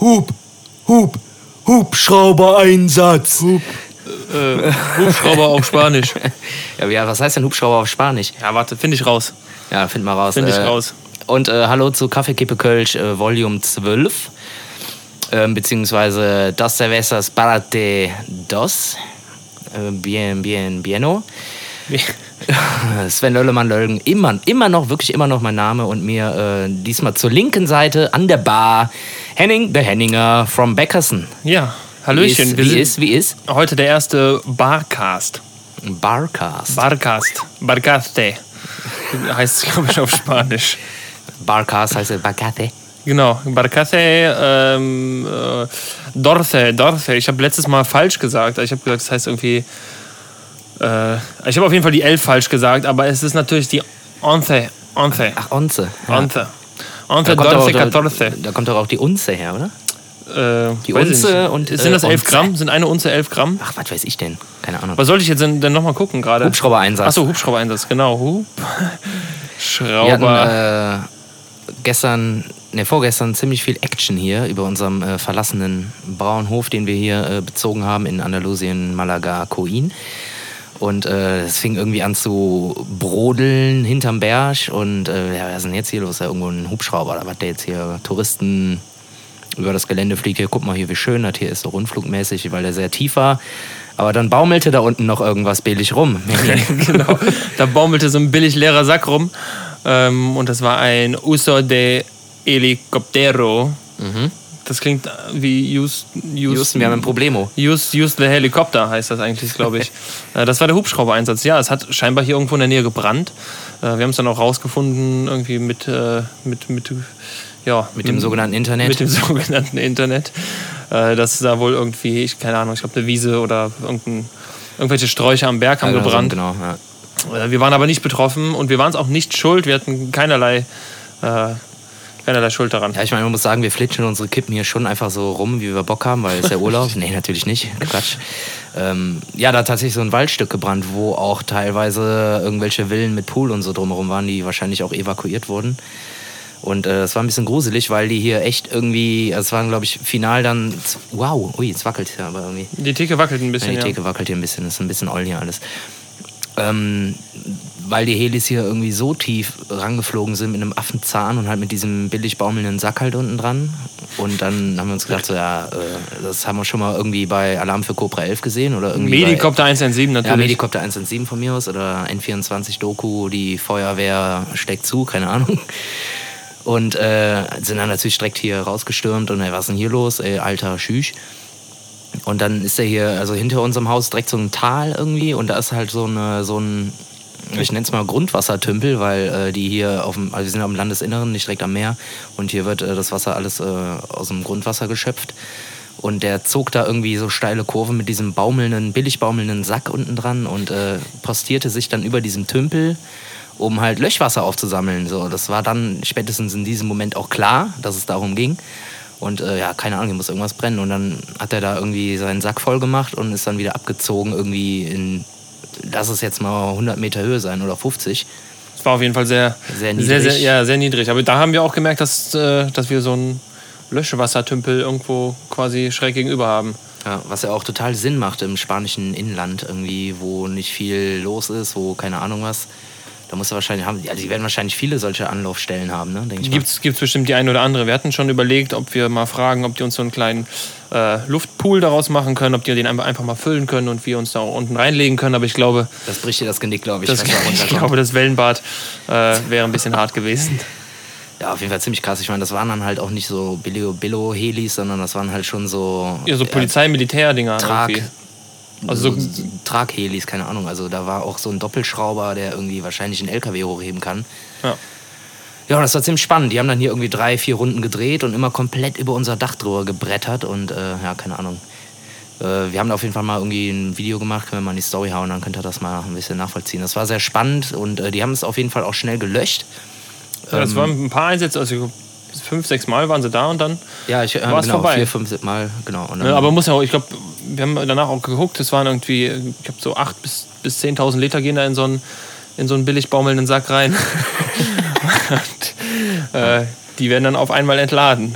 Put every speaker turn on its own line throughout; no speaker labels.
Hub, Hub, Hubschrauber-Einsatz. Hub.
Äh, Hubschrauber auf Spanisch.
Ja, was heißt denn Hubschrauber auf Spanisch?
Ja, warte, finde ich raus.
Ja, find mal raus.
Finde ich
Äh,
raus.
Und äh, hallo zu Kaffeekippe Kölsch äh, Volume 12. Ähm, beziehungsweise Dos Cervezas Parte Dos. Äh, bien, bien, bieno. Sven Löllemann Lölgen, immer, immer noch, wirklich immer noch mein Name und mir äh, diesmal zur linken Seite an der Bar Henning, der Henninger from Beckerson.
Ja,
Wie
Hallöchen.
ist,
wir
wie
sind
ist, wie ist?
heute der erste Barcast.
Barcast.
Barcast. Barcaste. Heißt es, glaube ich, auf Spanisch.
Barcast heißt Barcate.
Genau, Barcaste, ähm, äh, Dorce, Dorce. Ich habe letztes Mal falsch gesagt. Ich habe gesagt, es heißt irgendwie. Äh, ich habe auf jeden Fall die Elf falsch gesagt, aber es ist natürlich die Once. Once.
Ach, Onze. Ja.
Once. Once,
Da kommt, doch,
Dorce,
da,
Catorce.
da kommt doch auch die Unze her, oder?
Äh,
Die Unze und,
Sind
äh,
das 11
Once.
Gramm? Sind eine Unze 11 Gramm?
Ach, was weiß ich denn? Keine Ahnung.
Was sollte ich jetzt denn, denn nochmal gucken gerade?
Hubschrauber-Einsatz.
Achso, Hubschrauber-Einsatz, genau. Hub.
Wir hatten äh, gestern, ne, vorgestern ziemlich viel Action hier über unserem äh, verlassenen Bauernhof, den wir hier äh, bezogen haben in Andalusien, Malaga, Coin. Und äh, es fing irgendwie an zu brodeln hinterm Berg. Und äh, ja, was ist denn jetzt hier los? Ist ja irgendwo ein Hubschrauber oder was der jetzt hier Touristen über das Gelände fliegt. Hier, guck mal hier, wie schön das hier ist, so rundflugmäßig, weil der sehr tief war. Aber dann baumelte da unten noch irgendwas billig rum.
genau. Da baumelte so ein billig leerer Sack rum. Ähm, und das war ein Uso de Helicoptero. Das klingt äh, wie use, use,
Mhm. Houston, wir haben ein Problemo.
Use, use the Helicopter heißt das eigentlich, glaube ich. Äh, das war der Hubschrauber-Einsatz. Ja, es hat scheinbar hier irgendwo in der Nähe gebrannt. Äh, Wir haben es dann auch rausgefunden, irgendwie mit, mit, mit, ja,
Mit dem sogenannten Internet.
Mit dem sogenannten Internet. Dass da wohl irgendwie, ich, keine Ahnung, ich glaube, eine Wiese oder irgendwelche Sträucher am Berg haben
Also,
gebrannt.
Genau, ja.
Wir waren aber nicht betroffen und wir waren es auch nicht schuld. Wir hatten keinerlei, keinerlei Schuld daran.
Ja, ich meine, man muss sagen, wir flitschen unsere Kippen hier schon einfach so rum, wie wir Bock haben, weil es ja Urlaub. nee, natürlich nicht. Quatsch. Ähm, ja, da hat tatsächlich so ein Waldstück gebrannt, wo auch teilweise irgendwelche Villen mit Pool und so drumherum waren, die wahrscheinlich auch evakuiert wurden. Und äh, das war ein bisschen gruselig, weil die hier echt irgendwie, also es waren, glaube ich, final dann. Wow, ui, jetzt wackelt ja aber irgendwie.
Die Theke wackelt ein
Ja,
bisschen,
die
ja.
Theke wackelt hier ein bisschen, ist ein bisschen oll hier alles. Ähm, weil die Helis hier irgendwie so tief rangeflogen sind mit einem Affenzahn und halt mit diesem billig baumelnden Sack halt unten dran. Und dann haben wir uns gedacht, so, ja, äh, das haben wir schon mal irgendwie bei Alarm für Cobra 11 gesehen oder irgendwie.
Medikopter 117
bei,
natürlich.
ja, Medikopter 117 von mir aus oder N24 Doku, die Feuerwehr steckt zu, keine Ahnung. Und äh, sind dann natürlich direkt hier rausgestürmt und ey, was ist denn hier los? Ey, alter Schüch. Und dann ist er hier, also hinter unserem Haus direkt so ein Tal irgendwie und da ist halt so, eine, so ein, ich nenne es mal Grundwassertümpel, weil äh, die hier auf dem, also wir sind am Landesinneren, nicht direkt am Meer und hier wird äh, das Wasser alles äh, aus dem Grundwasser geschöpft. Und der zog da irgendwie so steile Kurven mit diesem baumelnden, billig baumelnden Sack unten dran und äh, postierte sich dann über diesem Tümpel, um halt Löschwasser aufzusammeln. So, das war dann spätestens in diesem Moment auch klar, dass es darum ging. Und äh, ja, keine Ahnung, hier muss irgendwas brennen. Und dann hat er da irgendwie seinen Sack voll gemacht und ist dann wieder abgezogen, irgendwie in, lass es jetzt mal 100 Meter Höhe sein oder 50.
Das war auf jeden Fall sehr,
Sehr
sehr,
niedrig.
sehr, ja, sehr niedrig. Aber da haben wir auch gemerkt, dass, äh, dass wir so einen Löschwassertümpel irgendwo quasi schräg gegenüber haben.
Ja, was ja auch total Sinn macht im spanischen Inland irgendwie, wo nicht viel los ist, wo keine Ahnung was. Da muss er wahrscheinlich haben, also die werden wahrscheinlich viele solche Anlaufstellen haben, ne? Denke ich mal.
Es bestimmt die eine oder andere. Wir hatten schon überlegt, ob wir mal fragen, ob die uns so einen kleinen äh, Luftpool daraus machen können, ob die den einfach mal füllen können und wir uns da unten reinlegen können. Aber ich glaube,
Das bricht dir das Genick, glaube ich.
das, ich glaube das Wellenbad äh, wäre ein bisschen hart gewesen.
Ja, auf jeden Fall ziemlich krass. Ich meine, das waren dann halt auch nicht so Billo-Helis, sondern das waren halt schon so.
Ja, so Polizei-Militär-Dinger.
Trag,
irgendwie. Also so,
so Traghelis, keine Ahnung. Also da war auch so ein Doppelschrauber, der irgendwie wahrscheinlich einen LKW hochheben kann.
ja.
Ja, das war ziemlich spannend. Die haben dann hier irgendwie drei, vier Runden gedreht und immer komplett über unser Dach drüber gebrettert und äh, ja, keine Ahnung. Äh, wir haben da auf jeden Fall mal irgendwie ein Video gemacht, können wir mal in die Story hauen, dann könnt ihr das mal ein bisschen nachvollziehen. Das war sehr spannend und äh, die haben es auf jeden Fall auch schnell gelöscht.
Ja, das
Ähm,
waren ein paar Einsätze, also fünf, sechs Mal waren sie da und dann.
Ja, ich äh,
War's
genau,
vorbei.
vier, fünf Mal, genau.
Ja, aber muss ja auch, ich glaube, wir haben danach auch geguckt, es waren irgendwie, ich glaube, so acht bis, bis 10.000 Liter gehen da in so einen, in so einen billig baumelnden Sack rein. und, äh, die werden dann auf einmal entladen.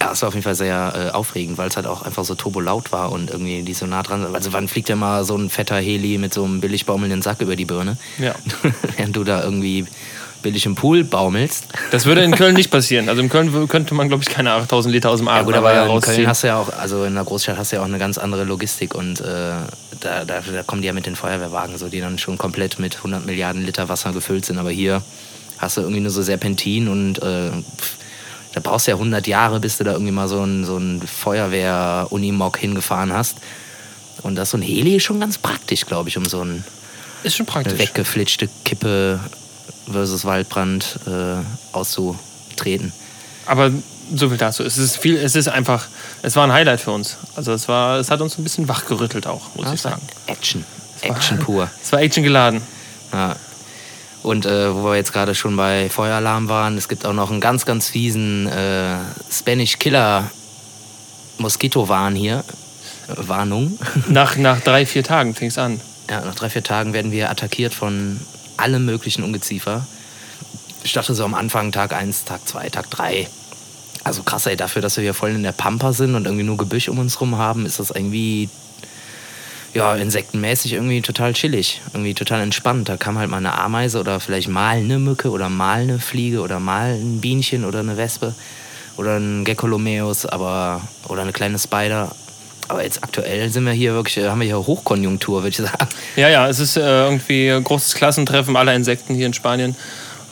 Ja, es war auf jeden Fall sehr äh, aufregend, weil es halt auch einfach so turbolaut war und irgendwie die so nah dran. Also wann fliegt ja mal so ein fetter Heli mit so einem billig baumelnden Sack über die Birne?
Ja.
Während du da irgendwie billig im Pool baumelst.
Das würde in Köln nicht passieren. Also in Köln könnte man, glaube ich, keine 8000 Liter aus dem Arm
ja, gut, aber in rausziehen. Köln hast du ja auch, also in der Großstadt hast du ja auch eine ganz andere Logistik und äh, da, da, da, kommen die ja mit den Feuerwehrwagen, so, die dann schon komplett mit 100 Milliarden Liter Wasser gefüllt sind. Aber hier hast du irgendwie nur so Serpentin und äh, da brauchst du ja 100 Jahre, bis du da irgendwie mal so ein, so ein Feuerwehr-Unimog hingefahren hast. Und das so ein Heli ist schon ganz praktisch, glaube ich, um so ein
ist schon praktisch.
weggeflitschte Kippe versus Waldbrand äh, auszutreten.
Aber so viel dazu. Es ist viel, es ist einfach, es war ein Highlight für uns. Also es war, es hat uns ein bisschen wachgerüttelt auch, muss ja, ich sagen.
Action. Action pur.
Es war Action geladen.
Ja. Und äh, wo wir jetzt gerade schon bei Feueralarm waren, es gibt auch noch einen ganz, ganz fiesen äh, Spanish Killer Moskito-Warn hier. Warnung.
Nach, nach drei, vier Tagen fing es an.
Ja, nach drei, vier Tagen werden wir attackiert von allem möglichen Ungeziefer. Ich dachte so am Anfang Tag 1, Tag 2, Tag 3. Also krass, ey, dafür, dass wir hier voll in der Pampa sind und irgendwie nur Gebüsch um uns rum haben, ist das irgendwie ja, insektenmäßig irgendwie total chillig, irgendwie total entspannt. Da kam halt mal eine Ameise oder vielleicht mal eine Mücke oder mal eine Fliege oder mal ein Bienchen oder eine Wespe oder ein Geckolomeus, oder eine kleine Spider. Aber jetzt aktuell sind wir hier wirklich, haben wir hier Hochkonjunktur, würde ich sagen.
Ja, ja, es ist äh, irgendwie ein großes Klassentreffen aller Insekten hier in Spanien.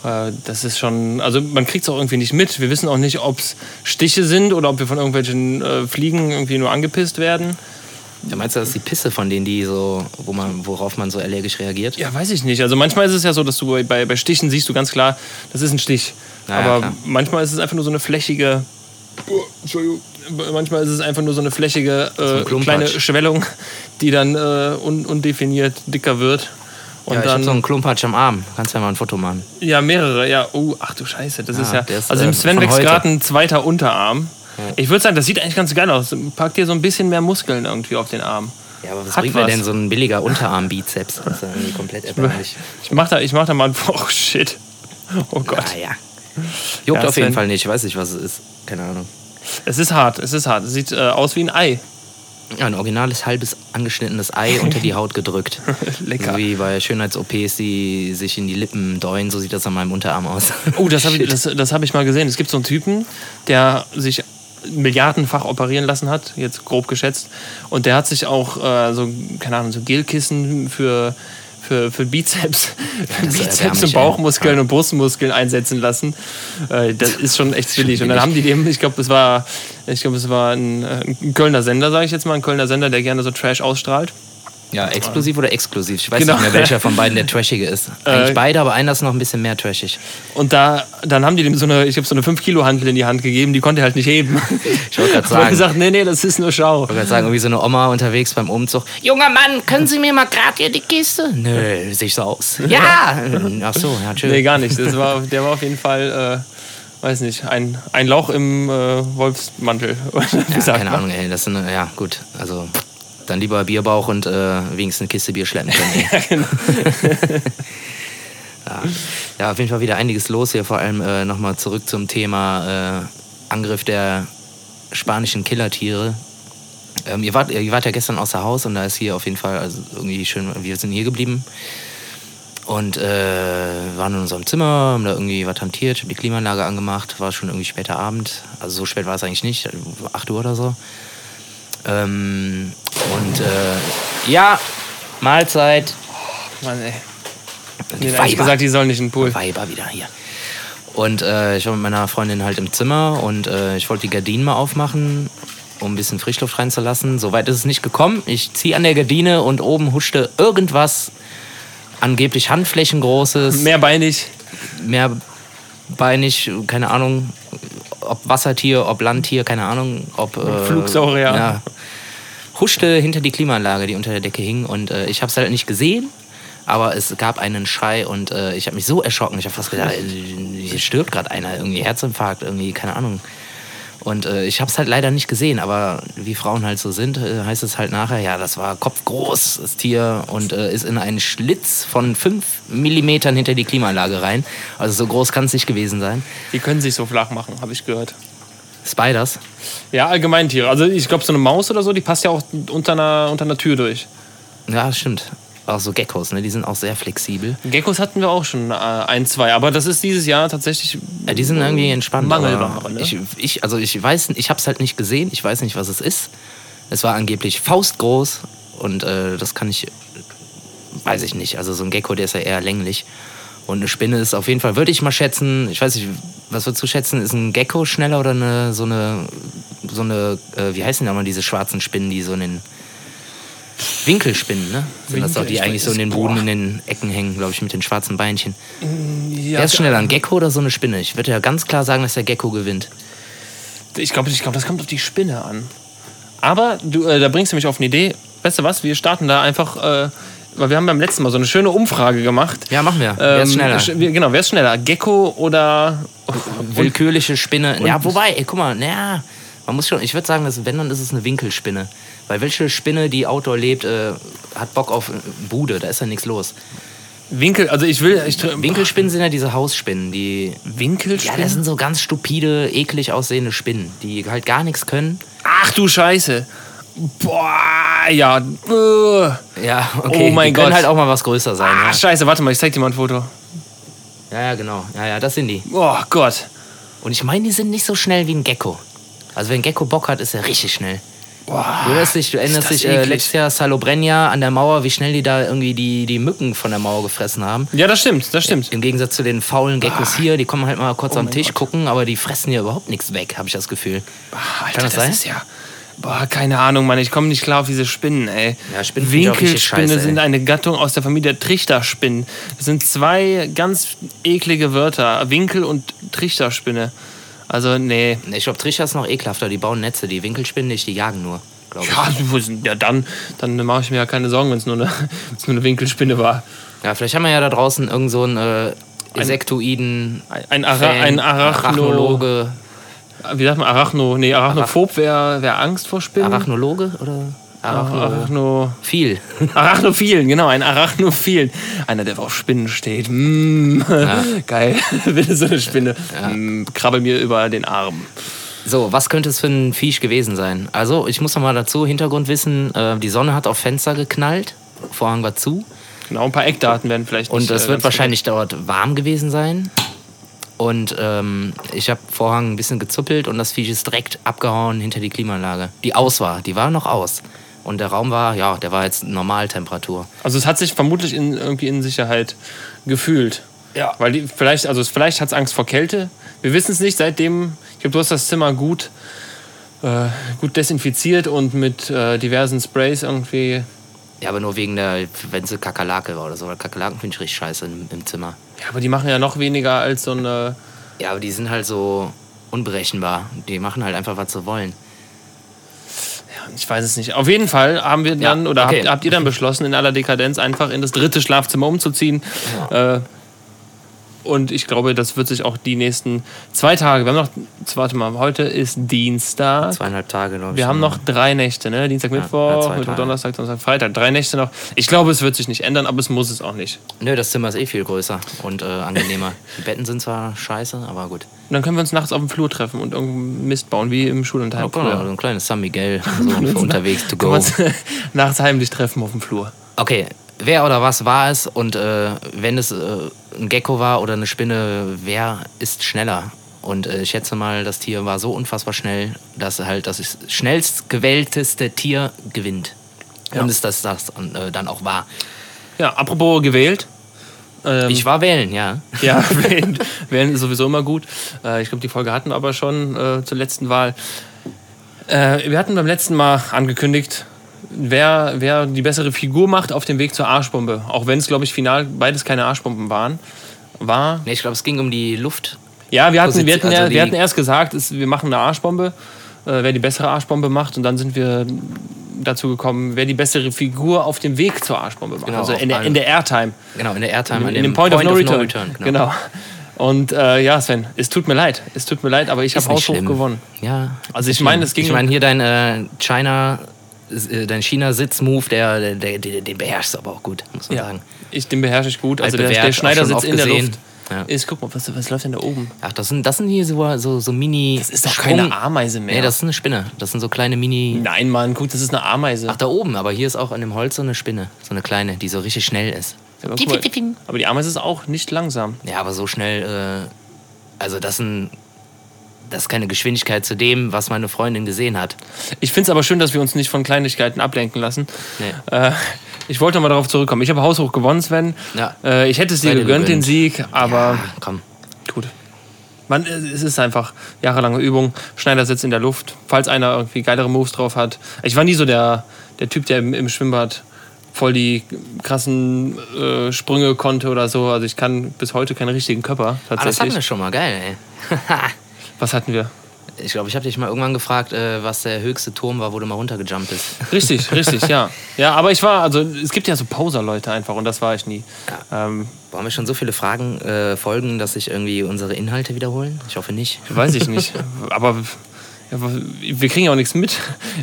Äh, das ist schon, also man kriegt es auch irgendwie nicht mit. Wir wissen auch nicht, ob es Stiche sind oder ob wir von irgendwelchen äh, Fliegen irgendwie nur angepisst werden.
Ja, meinst du, das ist die Pisse von denen, die so, wo man, worauf man so allergisch reagiert?
Ja, weiß ich nicht. Also manchmal ist es ja so, dass du bei, bei Stichen siehst du ganz klar, das ist ein Stich. Naja, Aber klar. manchmal ist es einfach nur so eine flächige. Oh, Entschuldigung. Manchmal ist es einfach nur so eine flächige äh, kleine Schwellung, die dann äh, un undefiniert dicker wird.
Und ja, ich habe so einen Klumpatsch am Arm. Kannst ja mal ein Foto machen.
Ja, mehrere. Ja, oh, ach du Scheiße. Das ja, ist ja. Ist, also im Sven wächst gerade ein zweiter Unterarm. Ich würde sagen, das sieht eigentlich ganz geil aus. Packt dir so ein bisschen mehr Muskeln irgendwie auf den Arm.
Ja, aber was Hat bringt was. mir denn so ein billiger Unterarm-Bizeps? Das ist ja irgendwie komplett erbärmlich.
Ich mach da, ich mach da mal ein. Oh shit. Oh Gott.
Ja, ja. Juckt ja, auf jeden Fall nicht. Ich weiß nicht, was es ist. Keine Ahnung.
Es ist hart, es ist hart. Es sieht äh, aus wie ein Ei.
Ja, ein originales halbes angeschnittenes Ei unter die Haut gedrückt. Lecker. So wie bei Schönheits-OPs, die sich in die Lippen deuen, so sieht das an meinem Unterarm aus.
Oh, das habe ich, das, das hab ich mal gesehen. Es gibt so einen Typen, der sich milliardenfach operieren lassen hat, jetzt grob geschätzt. Und der hat sich auch äh, so, keine Ahnung, so Gelkissen für, für, für Bizeps, für Bizeps und Bauchmuskeln ja. und Brustmuskeln einsetzen lassen. Äh, das ist schon echt billig. Und dann haben die dem, ich glaube, es war, ich glaube, es war ein, ein Kölner Sender, sage ich jetzt mal, ein Kölner Sender, der gerne so Trash ausstrahlt.
Ja, exklusiv oder exklusiv? Ich weiß genau. nicht mehr, welcher von beiden der trashige ist. Eigentlich äh, beide, aber einer ist noch ein bisschen mehr trashig.
Und da, dann haben die dem so eine, ich habe so eine 5-Kilo-Handel in die Hand gegeben, die konnte er halt nicht heben.
Ich wollte gerade sagen.
gesagt, nee, nee, das ist nur Schau.
Ich wollte gerade sagen, irgendwie so eine Oma unterwegs beim Umzug. Junger Mann, können Sie mir mal gerade hier die Kiste? Nö, sehe ich so aus. Ja! Ach so, ja, tschüss.
Nee, gar nicht. Das war, der war auf jeden Fall... Äh, weiß nicht, ein, ein Lauch im äh, Wolfsmantel.
ja, keine Ahnung, ey. Das sind, ja, gut. Also, dann lieber Bierbauch und äh, wenigstens eine Kiste Bier schleppen können. ja, genau. ja. ja, auf jeden Fall wieder einiges los hier. Vor allem äh, nochmal zurück zum Thema äh, Angriff der spanischen Killertiere. Ähm, ihr, wart, ihr wart ja gestern außer Haus und da ist hier auf jeden Fall also irgendwie schön, wir sind hier geblieben. Und äh, waren in unserem Zimmer, haben da irgendwie was hantiert, die Klimaanlage angemacht, war schon irgendwie später Abend. Also so spät war es eigentlich nicht, 8 Uhr oder so. Ähm, und äh, ja, Mahlzeit.
Oh, Mann, ey. Die Weiber. gesagt, die sollen nicht in den Pool.
Weiber wieder hier. Und äh, ich war mit meiner Freundin halt im Zimmer und äh, ich wollte die Gardinen mal aufmachen, um ein bisschen Frischluft reinzulassen. Soweit ist es nicht gekommen. Ich ziehe an der Gardine und oben huschte irgendwas, angeblich Handflächengroßes.
Mehrbeinig.
Mehrbeinig, keine Ahnung, ob Wassertier, ob Landtier, keine Ahnung, ob... Äh,
Flugsaurier.
Ja, huschte hinter die Klimaanlage, die unter der Decke hing. Und äh, ich habe es halt nicht gesehen, aber es gab einen Schrei und äh, ich habe mich so erschrocken. Ich habe fast gedacht, äh, hier stirbt gerade einer, irgendwie Herzinfarkt, irgendwie, keine Ahnung. Und äh, ich habe es halt leider nicht gesehen, aber wie Frauen halt so sind, äh, heißt es halt nachher, ja, das war kopfgroß, das Tier, und äh, ist in einen Schlitz von fünf Millimetern hinter die Klimaanlage rein. Also so groß kann es nicht gewesen sein.
Die können sich so flach machen, habe ich gehört.
Spiders?
Ja, allgemein Tiere. Also ich glaube, so eine Maus oder so, die passt ja auch unter einer, unter einer Tür durch.
Ja, stimmt. Auch so Geckos, ne? Die sind auch sehr flexibel.
Geckos hatten wir auch schon äh, ein, zwei, aber das ist dieses Jahr tatsächlich.
Ja, die sind irgendwie entspannt.
Mangelware, ne?
Ich, ich, also ich weiß, ich habe es halt nicht gesehen. Ich weiß nicht, was es ist. Es war angeblich faustgroß und äh, das kann ich, weiß ich nicht. Also so ein Gecko, der ist ja eher länglich. Und eine Spinne ist auf jeden Fall, würde ich mal schätzen, ich weiß nicht, was würdest du schätzen, ist ein Gecko schneller oder eine, so eine, so eine, äh, wie heißen denn nochmal diese schwarzen Spinnen, die so in den Winkelspinnen, ne? Sind das doch, die eigentlich so in den
boah.
Boden, in den Ecken hängen, glaube ich, mit den schwarzen Beinchen.
Ja,
Wer ist schneller, ein Gecko oder so eine Spinne? Ich würde ja ganz klar sagen, dass der Gecko gewinnt.
Ich glaube, ich glaub, das kommt auf die Spinne an. Aber du, äh, da bringst du mich auf eine Idee. Weißt du was? Wir starten da einfach, äh, weil wir haben beim letzten Mal so eine schöne Umfrage gemacht.
Ja, machen wir. Wer ist
Ähm,
schneller?
sch- wir- Genau, wer ist schneller? Gecko oder.
Willkürliche Spinne. Ja, wobei, ey, guck mal, naja, man muss schon, ich würde sagen, dass, wenn, dann ist es eine Winkelspinne. Weil welche Spinne, die Outdoor lebt, äh, hat Bock auf äh, Bude, da ist ja nichts los.
Winkel, also ich will. Ich,
Winkelspinnen sind ja diese Hausspinnen, die. Ja,
Winkelspinne?
das sind so ganz stupide, eklig aussehende Spinnen, die halt gar nichts können.
Ach du Scheiße. Boah, ja. Äh.
Ja, okay.
Oh mein
die können
Gott.
halt auch mal was größer sein.
Ah,
Ja.
Scheiße, warte mal, ich zeig dir mal ein Foto.
ja, ja, genau. Ja, ja, das sind die.
Oh Gott.
Und ich meine, die sind nicht so schnell wie ein Gecko. Also wenn ein Gecko Bock hat, ist er richtig schnell.
Boah.
Du erinnerst dich, du erinnerst
das
dich äh, letztes Jahr Salobrenja an der Mauer, wie schnell die da irgendwie die, die Mücken von der Mauer gefressen haben.
Ja, das stimmt, das stimmt.
Im Gegensatz zu den faulen Geckos hier, die kommen halt mal kurz
Oh
am Tisch
Gott.
gucken, aber die fressen hier überhaupt nichts weg, habe ich das Gefühl.
Ah, Alter,
Kann das sein?
ist ja. Boah, keine Ahnung, Mann. Ich komme nicht klar auf diese Spinnen, ey.
Ja, Spinnen
Winkelspinne
scheiße,
sind eine Gattung aus der Familie der Trichterspinnen. Das sind zwei ganz eklige Wörter. Winkel- und Trichterspinne. Also, nee.
Ich glaube, Tricher ist noch ekelhafter, die bauen Netze, die Winkelspinnen nicht, die jagen nur.
Ja, ja dann, dann mache ich mir ja keine Sorgen, wenn es nur, eine- nur eine Winkelspinne war.
Ja, vielleicht haben wir ja da draußen irgend so einen äh, Insektoiden.
Ein, ein, Ara ein Arachno,
Arachnologe.
Wie sagt man Arachno? Nee, Arachnophob wäre wär Angst vor Spinnen.
Arachnologe oder? Arachno.
Arachno.
Viel.
Arachnophilen, genau, ein Arachnophilen. Einer, der auf Spinnen steht. Mm. Geil, will so eine Spinne. Mm, krabbel mir über den Arm.
So, was könnte es für ein Viech gewesen sein? Also, ich muss noch mal dazu Hintergrundwissen, äh, die Sonne hat auf Fenster geknallt, Vorhang war zu
Genau, ein paar Eckdaten werden vielleicht
und
nicht,
es
äh,
wird wahrscheinlich dort warm gewesen sein. Und ähm, ich habe Vorhang ein bisschen gezuppelt und das Viech ist direkt abgehauen hinter die Klimaanlage. Die aus war, die war noch aus. Und der Raum war, ja, der war jetzt Normaltemperatur.
Also es hat sich vermutlich in, irgendwie in Sicherheit gefühlt.
Ja.
Weil die, vielleicht, also vielleicht hat es Angst vor Kälte. Wir wissen es nicht, seitdem, ich glaube, du hast das Zimmer gut, äh, gut desinfiziert und mit äh, diversen Sprays irgendwie.
Ja, aber nur wegen der, wenn es Kakerlake war oder so. Weil Kakerlaken finde ich richtig scheiße im, im Zimmer.
Ja, aber die machen ja noch weniger als so eine.
Ja, aber die sind halt so unberechenbar. Die machen halt einfach, was sie wollen.
Ich weiß es nicht. Auf jeden Fall haben wir dann,
Ja,
oder
okay.
habt, habt ihr dann beschlossen, in aller Dekadenz einfach in das dritte Schlafzimmer umzuziehen. Äh, und ich glaube, das wird sich auch die nächsten zwei Tage. Wir haben noch, warte mal, heute ist Dienstag.
Zweieinhalb Tage, glaube ich.
Wir haben noch drei Nächte, ne? Dienstag,
ja,
Mittwoch, Mittwoch. Donnerstag, Donnerstag, Freitag. Drei Nächte noch. Ich glaube, es wird sich nicht ändern, aber es muss es auch nicht.
Nö, das Zimmer ist eh viel größer und äh, angenehmer. Die Betten sind zwar scheiße, aber gut.
Und dann können wir uns nachts auf dem Flur treffen und irgendeinen Mist bauen, wie im Schulunterheim.
Oh, mal, so ein kleines San Miguel so für unterwegs to go.
nachts heimlich treffen auf dem Flur.
Okay, wer oder was war es und äh, wenn es äh, ein Gecko war oder eine Spinne, wer ist schneller? Und äh, ich schätze mal, das Tier war so unfassbar schnell, dass halt das schnellst gewählteste Tier gewinnt. Und es das, das äh, dann auch war.
Ja, apropos gewählt. Ähm,
Ich war wählen, ja.
Ja, wählen, wählen ist sowieso immer gut. Äh, ich glaube, die Folge hatten wir aber schon äh, zur letzten Wahl. Wir hatten beim letzten Mal angekündigt, wer, wer die bessere Figur macht auf dem Weg zur Arschbombe. Auch wenn es, glaube ich, final beides keine Arschbomben waren. War.
Nee, ich glaube, es ging um die Luft.
Ja, wir hatten, wir hatten,
Also
wir hatten erst gesagt, es, wir machen eine Arschbombe, äh, wer die bessere Arschbombe macht. Und dann sind wir dazu gekommen, wer die bessere Figur auf dem Weg zur Arschbombe macht.
Genau,
also in der, in der Airtime.
Genau, in der Airtime.
In, in dem Point, of No Return.
genau.
genau. Und äh, ja, Sven, es tut mir leid. Es tut mir leid, aber ich habe haushoch gewonnen.
Ja.
Also ich meine, es ging-
Ich meine, hier dein äh, China, dein China-Sitz-Move, der, der, der, den beherrschst du aber auch gut, muss man sagen.
Ich, den beherrsche ich gut. Also der, der
auch
Schneider
schon
sitzt
oft
in der. Luft.
Ja.
ist, guck mal, was, was läuft denn da oben?
Ach, das sind, das sind hier so, so, so Mini.
Das ist doch
Sprung-
keine Ameise mehr.
Nee, das ist eine Spinne. Das sind so kleine Mini.
Nein, Mann, guck, das ist eine Ameise.
Ach, da oben, aber hier ist auch an dem Holz so eine Spinne. So eine kleine, die so richtig schnell ist.
aber, mal, aber die Ameise ist auch nicht langsam.
Ja, aber so schnell, äh, also das, sind, das ist keine Geschwindigkeit zu dem, was meine Freundin gesehen hat.
Ich finde es aber schön, dass wir uns nicht von Kleinigkeiten ablenken lassen.
Nee.
Äh, ich wollte mal darauf zurückkommen. Ich habe haushoch gewonnen, Sven.
Ja.
Äh, ich hätte es dir
dir
gegönnt, den
gegönnt.
Sieg, aber
Ja, komm.
gut. Man, es ist einfach jahrelange Übung. Schneider sitzt in der Luft. Falls einer irgendwie geilere Moves drauf hat. Ich war nie so der, der Typ, der im, im Schwimmbad voll die krassen äh, Sprünge konnte oder so. Also ich kann bis heute keinen richtigen Körper
Ah, das hatten
tatsächlich.
wir schon mal, geil, ey.
Was hatten wir?
Ich glaube, ich habe dich mal irgendwann gefragt, äh, was der höchste Turm war, wo du mal runtergejumpt bist.
Richtig, richtig, ja. Ja, aber ich war, also es gibt ja so Poser-Leute einfach und das war ich nie. Ähm,
Wollen wir schon so viele Fragen äh, folgen, dass sich irgendwie unsere Inhalte wiederholen? Ich hoffe nicht.
weiß ich nicht. aber ja, wir kriegen ja auch nichts mit.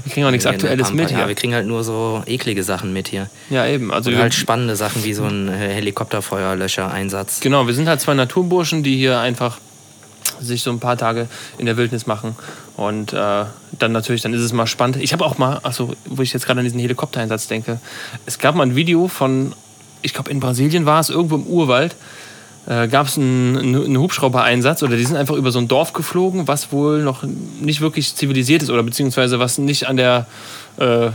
Wir kriegen auch nichts Aktuelles
Ja,
mit
Ja, wir
hier.
kriegen halt nur so eklige Sachen mit hier.
Ja, eben. Also
Und halt spannende Sachen wie so ein Helikopterfeuerlöscher-Einsatz.
genau, wir sind halt zwei Naturburschen, die hier einfach sich so ein paar Tage in der Wildnis machen. Und äh, dann natürlich, dann ist es mal spannend. Ich habe auch mal, also wo ich jetzt gerade an diesen Helikoptereinsatz denke, es gab mal ein Video von, ich glaube in Brasilien war es, irgendwo im Urwald, äh, gab es einen, einen Hubschrauber-Einsatz oder die sind einfach über so ein Dorf geflogen, was wohl noch nicht wirklich zivilisiert ist oder beziehungsweise was nicht an der äh,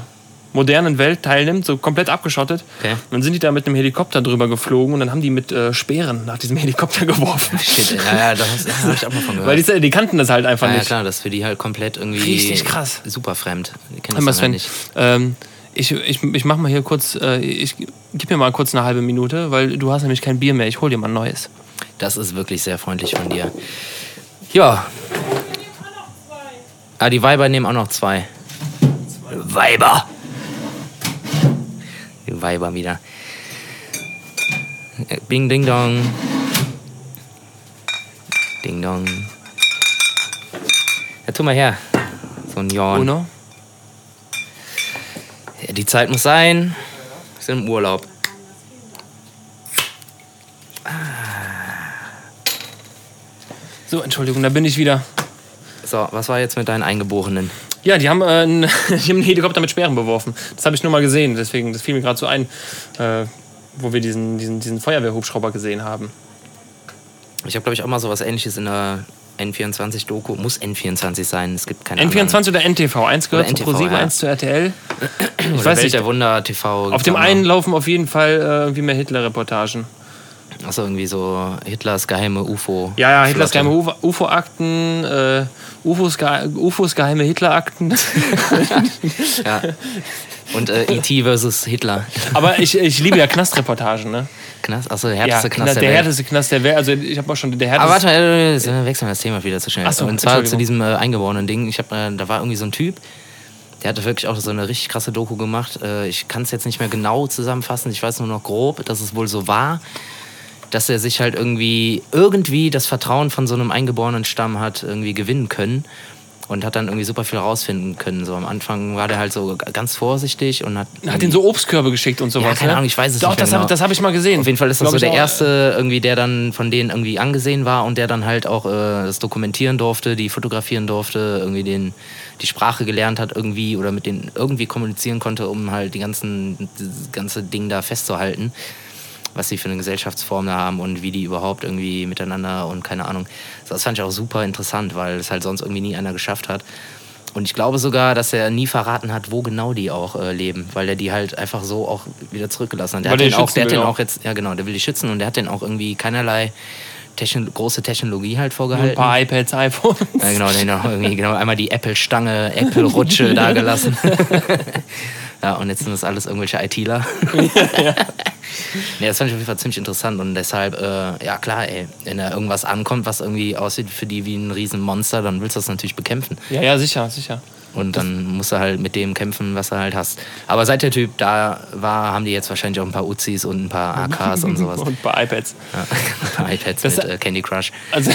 modernen Welt teilnimmt, so komplett abgeschottet.
Okay.
Und dann sind die da mit einem Helikopter drüber geflogen und dann haben die mit äh, Speeren nach diesem Helikopter geworfen.
Shit, ja, ja, das ja, habe ich auch mal von gehört.
Weil die, die kannten das halt einfach
ja, ja,
nicht.
klar, das ist für die halt komplett irgendwie
Richtig krass.
super fremd. Die kennen das
Sven,
nicht.
ähm, ich, ich, ich mach mal hier kurz, äh, ich gib mir mal kurz eine halbe Minute, weil du hast nämlich kein Bier mehr. Ich hol dir mal ein neues.
Das ist wirklich sehr freundlich von dir. Ja. Ah, die Weiber nehmen auch noch zwei. Weiber! Die Weiber wieder. Bing, ding, dong. Ding, dong. Ja, tu mal her. So ein Jorn.
Uno?
Ja, die Zeit muss sein. Wir sind im Urlaub.
So, Entschuldigung, da bin ich wieder.
So, was war jetzt mit deinen Eingeborenen?
Ja, die haben, äh, einen, die haben einen Helikopter mit Speeren beworfen. Das habe ich nur mal gesehen, deswegen, das fiel mir gerade so ein, äh, wo wir diesen, diesen, diesen Feuerwehrhubschrauber gesehen haben.
Ich habe, glaube ich, auch mal sowas ähnliches in der N24-Doku. Muss N24 sein, es gibt keine
N24 oder NTV? Eins gehört
Oder
zu
NTV,
Pro7,
ja.
eins zu RTL. Ich
Oder
weiß
Welt
nicht.
der Wunder TV.
Auf dem einen laufen auf jeden Fall äh, irgendwie mehr Hitler-Reportagen.
Achso, irgendwie so Hitlers geheime UFO.
Ja, ja, Hitlers geheime UFO- UFO-Akten, äh, UFOs, ge UFOs geheime Hitler-Akten.
Ja. Und äh, E.T. versus Hitler.
Aber ich, ich liebe ja Knastreportagen, ne?
Knast? Achso, der
Ja,
härteste Knast
der
der Welt.
härteste Knast der Welt. Also ich habe auch schon der
Aber
härteste.
warte mal, äh, wechseln wir das Thema wieder zu schnell.
Ach so,
und zwar zu diesem äh, eingeborenen Ding. Ich hab, äh, da war irgendwie so ein Typ, der hatte wirklich auch so eine richtig krasse Doku gemacht. Äh, ich kann es jetzt nicht mehr genau zusammenfassen. Ich weiß nur noch grob, dass es wohl so war, dass er sich halt irgendwie irgendwie das Vertrauen von so einem eingeborenen Stamm hat irgendwie gewinnen können. Und hat dann irgendwie super viel rausfinden können. So am Anfang war der halt so ganz vorsichtig und hat.
Hat den so Obstkörbe geschickt und sowas.
Ja, keine
ne?
Ahnung, ich weiß es
Doch,
nicht mehr
das
genau.
habe hab ich mal gesehen.
Auf jeden Fall ist das
Glaub
so der erste, irgendwie, der dann von denen irgendwie angesehen war und der dann halt auch äh, das dokumentieren durfte, die fotografieren durfte, irgendwie den, die Sprache gelernt hat irgendwie oder mit denen irgendwie kommunizieren konnte, um halt die ganzen, das ganze Ding da festzuhalten, was sie für eine Gesellschaftsform da haben und wie die überhaupt irgendwie miteinander und keine Ahnung. Das fand ich auch super interessant, weil es halt sonst irgendwie nie einer geschafft hat. Und ich glaube sogar, dass er nie verraten hat, wo genau die auch äh, leben, weil er die halt einfach so auch wieder zurückgelassen hat. Der
Weil
hat den auch, der hat
will
den
auch.
jetzt, ja genau, der will die schützen und der hat den auch irgendwie keinerlei Techno große Technologie halt
Ein
vorgehalten.
paar iPads, iPhones.
Ja, genau, den auch irgendwie, genau, einmal die Apple-Stange, Apple-Rutsche da gelassen. ja, und jetzt sind das alles irgendwelche ITler. Nee, das fand ich auf jeden Fall ziemlich interessant und deshalb, äh, ja klar, ey, wenn da irgendwas ankommt, was irgendwie aussieht für die wie ein Riesenmonster, dann willst du das natürlich bekämpfen.
Ja, ja, sicher, sicher.
Und dann musst du halt mit dem kämpfen, was du halt hast. Aber seit der Typ da war, haben die jetzt wahrscheinlich auch ein paar Uzis und ein paar AKs und sowas.
Und ein paar iPads.
Ja, ein paar iPads
Das-
mit äh, Candy Crush.
Also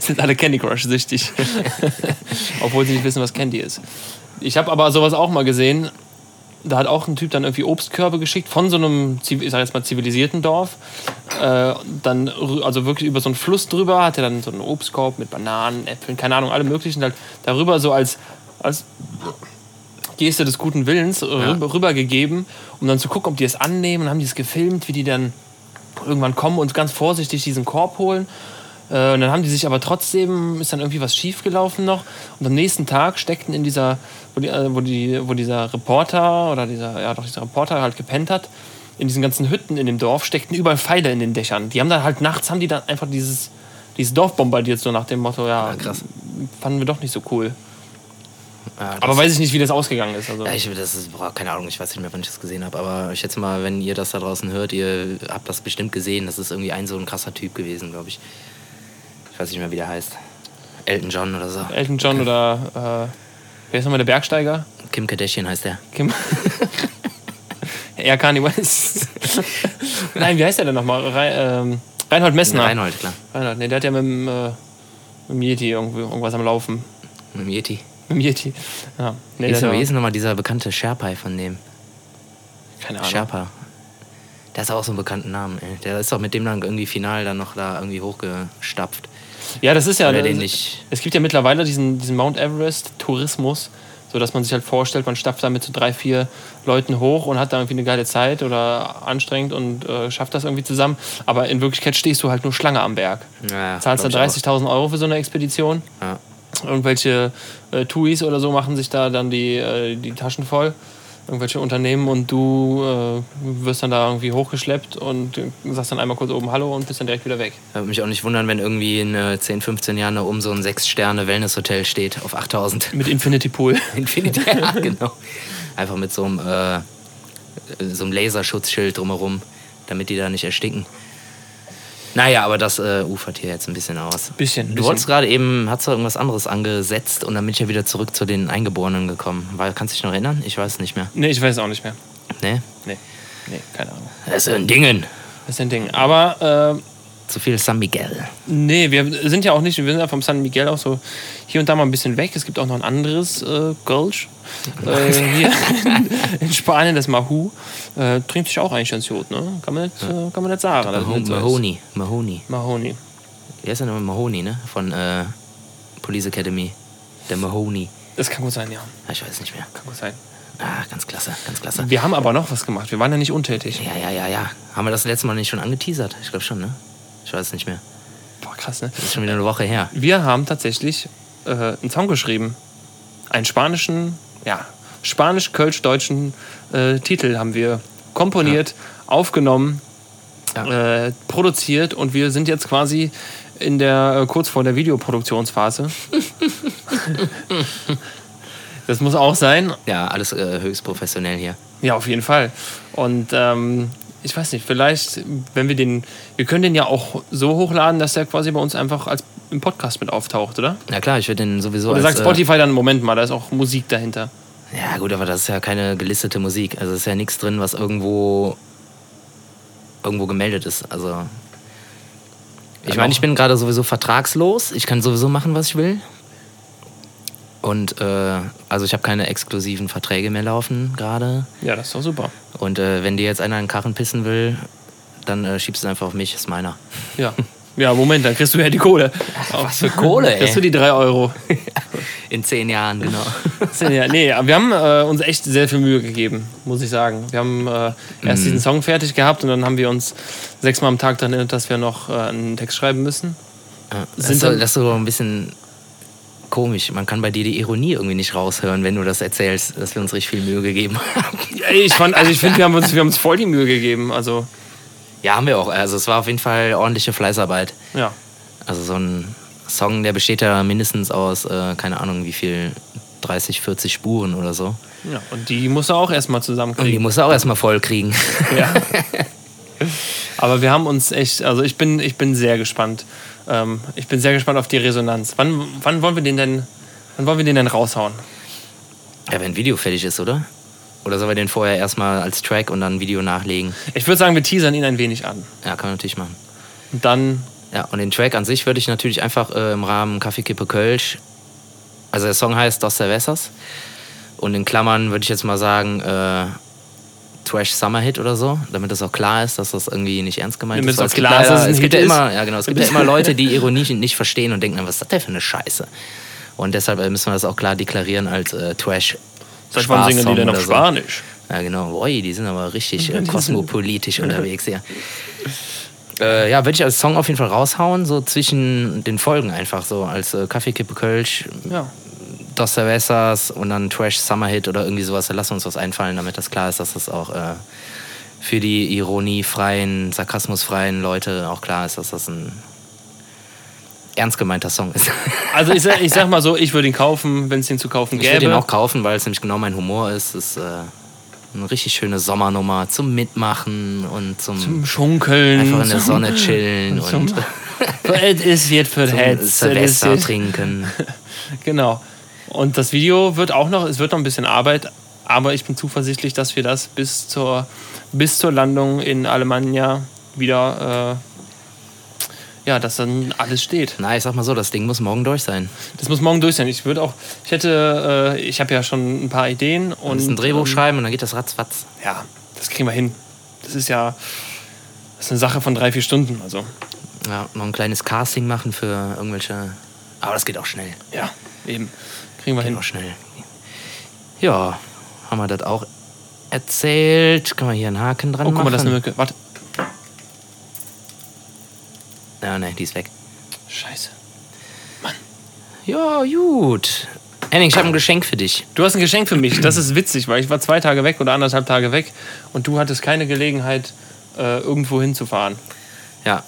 sind alle Candy Crush süchtig. Obwohl sie nicht wissen, was Candy ist. Ich habe aber sowas auch mal gesehen. Da hat auch ein Typ dann irgendwie Obstkörbe geschickt von so einem, ich sag jetzt mal, zivilisierten Dorf. Äh, dann, also wirklich über so einen Fluss drüber, hat er dann so einen Obstkorb mit Bananen, Äpfeln, keine Ahnung, alle möglichen, halt darüber so als, als Geste des guten Willens rüber, rübergegeben, um dann zu gucken, ob die es annehmen. Und haben die es gefilmt, wie die dann irgendwann kommen und ganz vorsichtig diesen Korb holen. Äh, und dann haben die sich aber trotzdem, ist dann irgendwie was schiefgelaufen noch. Und am nächsten Tag steckten in dieser, wo, die, äh, wo, die, wo dieser Reporter oder dieser, ja doch, dieser Reporter halt gepennt hat, in diesen ganzen Hütten in dem Dorf steckten überall Pfeile in den Dächern. Die haben dann halt nachts, haben die dann einfach dieses, dieses Dorf bombardiert, so nach dem Motto, ja,
Ja, krass.
fanden wir doch nicht so cool.
Ja, das-
Aber weiß ich nicht, wie das ausgegangen ist. Also.
Ja, ich, das ist, boah, keine Ahnung, ich weiß nicht mehr, wann ich das gesehen habe. Aber ich schätze mal, wenn ihr das da draußen hört, ihr habt das bestimmt gesehen. Das ist irgendwie ein so ein krasser Typ gewesen, glaube ich. Ich weiß nicht mehr, wie der heißt. Elton John oder so.
Elton John oder, äh, wer ist nochmal der Bergsteiger?
Kim Kardashian heißt der.
Kim. ja, Kanye West. Nein, wie heißt der denn nochmal? Rei ähm, Reinhold Messner.
Reinhold, klar.
Reinhold, nee, der hat ja mit dem, äh, mit dem Yeti irgendwie, irgendwas am Laufen.
Mit dem Yeti.
Mit dem Yeti. Ja. Nee,
Wie ist, wie ist nochmal dieser bekannte Sherpai von dem?
keine Ahnung.
Sherpa. Der hat auch so einen bekannten Namen, ey. Der ist doch mit dem dann irgendwie final dann noch da irgendwie hochgestapft.
Ja, das ist ja.
Oder den nicht.
Es gibt ja mittlerweile diesen, diesen Mount Everest-Tourismus, so dass man sich halt vorstellt, man stapft da mit so drei, vier Leuten hoch und hat da irgendwie eine geile Zeit oder anstrengend und äh, schafft das irgendwie zusammen. Aber in Wirklichkeit stehst du halt nur Schlange am Berg.
Ja,
Zahlst da
glaub ich
30.000 Euro für so eine Expedition.
Ja.
Irgendwelche äh, Tuis oder so machen sich da dann die, äh, die Taschen voll. Irgendwelche Unternehmen und du äh, wirst dann da irgendwie hochgeschleppt und sagst dann einmal kurz oben Hallo und bist dann direkt wieder weg.
Würde mich auch nicht wundern, wenn irgendwie in äh, 10, 15 Jahren da oben so ein 6-Sterne-Wellness-Hotel steht auf 8000.
Mit Infinity Pool.
Infinity, ja, genau. Einfach mit so einem, äh, so einem Laserschutzschild drumherum, damit die da nicht ersticken. Naja, aber das äh, ufert hier jetzt ein bisschen aus.
Bisschen,
Du
bisschen.
wolltest gerade eben, hast du irgendwas anderes angesetzt und dann bin ich ja wieder zurück zu den Eingeborenen gekommen. War, kannst du dich noch erinnern? Ich weiß nicht mehr.
Nee, ich weiß auch nicht mehr.
Nee?
Nee, nee, keine Ahnung.
Das sind Dingen.
Das ist ein Ding. Aber äh,
Zu viel San Miguel.
nee, wir sind ja auch nicht, wir sind ja vom San Miguel auch so hier und da mal ein bisschen weg. Es gibt auch noch ein anderes äh, Gulch. Äh, hier in Spanien, das Mahu. Äh, trinkt sich auch eigentlich ganz gut, ne? Kann man nicht, äh, kann man nicht sagen. es
Maho
ist.
Mahoney. Mahoney.
Mahoney.
Wie heißt der nochmal? Mahoney, ne? Von äh, Police Academy. Der Mahoney.
Das kann gut sein, ja.
Ah, Ich weiß nicht mehr.
Kann gut sein.
Ah, ganz klasse, ganz klasse.
Wir haben aber noch was gemacht. Wir waren ja nicht untätig.
Ja, ja, ja, ja. Haben wir das letzte Mal nicht schon angeteasert? Ich glaube schon, ne? Ich weiß nicht mehr.
Boah, krass, ne?
Das ist schon wieder eine Woche her.
Wir haben tatsächlich äh, einen Song geschrieben. Einen spanischen, ja, spanisch-kölsch-deutschen äh, Titel haben wir komponiert, aufgenommen,
Ja.
äh, produziert und wir sind jetzt quasi in der, äh, kurz vor der Videoproduktionsphase. das muss auch sein.
Ja, alles äh, höchst professionell hier.
Ja, auf jeden Fall. Und ähm, ich weiß nicht, vielleicht, wenn wir den, wir können den ja auch so hochladen, dass der quasi bei uns einfach als im Podcast mit auftaucht, oder?
Na klar, ich würde den sowieso
Oder
als,
sagt
äh,
Spotify dann, Moment mal, da ist auch Musik dahinter.
Ja, gut, aber das ist ja keine gelistete Musik. Also ist ja nichts drin, was irgendwo irgendwo gemeldet ist. Also ich
Ja,
meine, ich bin gerade sowieso vertragslos. Ich kann sowieso machen, was ich will. Und äh, also ich habe keine exklusiven Verträge mehr laufen gerade.
Ja, das ist doch super.
Und äh, wenn dir jetzt einer in den Karren pissen will, dann äh, schiebst du es einfach auf mich, ist meiner.
Ja. Ja, Moment, dann kriegst du ja die Kohle.
Was für Kohle, ey.
Kriegst du die drei Euro.
In zehn Jahren, genau.
Ja, nee, aber wir haben äh, uns echt sehr viel Mühe gegeben, muss ich sagen. Wir haben äh, erst
Mhm.
diesen Song fertig gehabt und dann haben wir uns sechsmal am Tag daran erinnert, dass wir noch äh, einen Text schreiben müssen.
Ja, das,
Sind
ist so, das ist so ein bisschen komisch. Man kann bei dir die Ironie irgendwie nicht raushören, wenn du das erzählst, dass wir uns richtig viel Mühe gegeben haben.
Ich fand, also ich finde, wir haben uns, wir haben uns voll die Mühe gegeben. Also,
Ja, haben wir auch. Also es war auf jeden Fall ordentliche Fleißarbeit.
ja.
Also so ein Song, der besteht ja mindestens aus, äh, keine Ahnung, wie viel, 30, 40 Spuren oder so.
ja. Und die musst du auch erstmal
Und die
zusammenkriegen.
musst du auch erstmal voll kriegen.
Ja. Aber wir haben uns echt, also ich bin, ich bin sehr gespannt. Ähm, ich bin sehr gespannt auf die Resonanz. Wann, wann wollen wir den denn, wann wollen wir den denn raushauen?
ja, wenn ein Video fertig ist, oder? Oder sollen wir den vorher erstmal als Track und dann ein Video nachlegen?
Ich würde sagen, wir teasern ihn ein wenig an.
Ja, kann man natürlich machen.
Und dann,
Ja, und den Track an sich würde ich natürlich einfach äh, im Rahmen Kaffeekippe Kölsch, also der Song heißt Dos Cervezas Und in Klammern würde ich jetzt mal sagen, äh, Trash Summer Hit oder so, damit das auch klar ist, dass das irgendwie nicht ernst gemeint
Damit
ist.
es klar ist, es
es gibt ja immer, ja genau, es gibt ja immer Leute, die Ironie nicht verstehen und denken, was ist das denn für eine Scheiße? Und deshalb äh, müssen wir das auch klar deklarieren als äh, Trash.
Seit wann singen die denn auf
so.
Spanisch?
Ja, genau. Oi, die sind aber richtig äh, kosmopolitisch unterwegs hier. Äh, ja, würde ich als Song auf jeden Fall raushauen, so zwischen den Folgen einfach, so als äh, Kaffeekippe Kölsch,
Ja.
Dos Cervezas und dann Trash Summer Hit oder irgendwie sowas. Wir uns was einfallen, damit das klar ist, dass das auch äh, für die ironiefreien, sarkasmusfreien Leute auch klar ist, dass das ein ernst gemeinter Song ist.
Also ich sag, ich sag mal so, ich würde ihn kaufen, wenn es ihn zu kaufen
Ich
gäbe.
würde ihn auch kaufen, weil es nämlich genau mein Humor ist. Es ist äh, eine richtig schöne Sommernummer zum Mitmachen und zum,
zum Schunkeln.
einfach in der Sonne chillen
zum-
und
Es jetzt für Herz.
Silvester trinken.
Genau. Und das Video wird auch noch, es wird noch ein bisschen Arbeit, aber ich bin zuversichtlich, dass wir das bis zur, bis zur Landung in Alemannia wieder, äh, ja, dass dann alles steht.
Na, ich sag mal so, das Ding muss morgen durch sein.
Das muss morgen durch sein. Ich würde auch, ich hätte, äh, ich habe ja schon ein paar Ideen und.
Ein Drehbuch
ähm,
schreiben und dann geht das ratzfatz.
Ja, das kriegen wir hin. Das ist ja, das ist eine Sache von drei, vier Stunden. Also,
Ja, noch ein kleines Casting machen für irgendwelche. Aber das geht auch schnell.
ja, eben. Kriegen wir
Geht
hin.
schnell. Ja, haben wir das auch erzählt. Kann man hier einen Haken dran
Oh, guck mal,
machen?
das ist eine Mücke. Warte.
Ja, ne, die ist weg.
Scheiße.
Ja, gut. Henning, ich habe ein Geschenk für dich.
Du hast ein Geschenk für mich. Das ist witzig, weil ich war zwei Tage weg oder anderthalb Tage weg und du hattest keine Gelegenheit, äh, irgendwo hinzufahren.
Ja.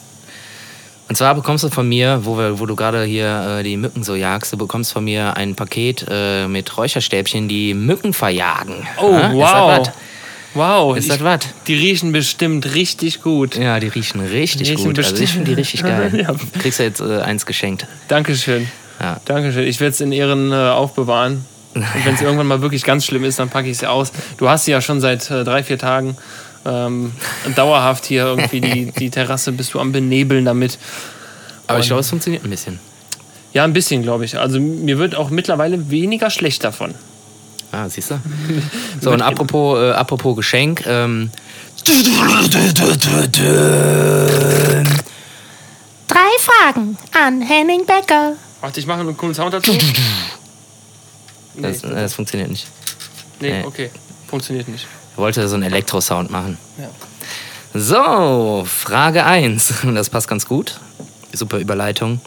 Und zwar bekommst du von mir, wo, wir, wo du gerade hier äh, die Mücken so jagst, du bekommst von mir ein Paket äh, mit Räucherstäbchen, die Mücken verjagen.
Oh,
Ja,
wow.
Ist
Wow.
Ist das was?
Die riechen bestimmt richtig gut.
Ja, die riechen richtig
Riechen
gut. Also ich finde die richtig geil.
Ja.
Kriegst du jetzt äh, eins geschenkt.
Dankeschön.
Ja.
Dankeschön. Ich werde es in Ehren äh, aufbewahren. Und wenn es irgendwann mal wirklich ganz schlimm ist, dann packe ich es aus. Du hast sie ja schon seit äh, drei, vier Tagen ähm, dauerhaft hier irgendwie die, die Terrasse, bist du am Benebeln damit.
Aber ich
Und-
glaube, es funktioniert ein bisschen.
Ja, ein bisschen, glaube ich. Also mir wird auch mittlerweile weniger schlecht davon.
Ah, siehst du? So, und apropos, äh, apropos Geschenk. Ähm,
Drei Fragen an Henning Becker.
Warte, ich mache einen coolen Sound dazu. Nee,
das, äh, das funktioniert nicht.
nee,
nee.
okay. Funktioniert nicht.
Wollte so einen Elektrosound machen.
Ja.
So, Frage 1. Und das passt ganz gut. Super Überleitung.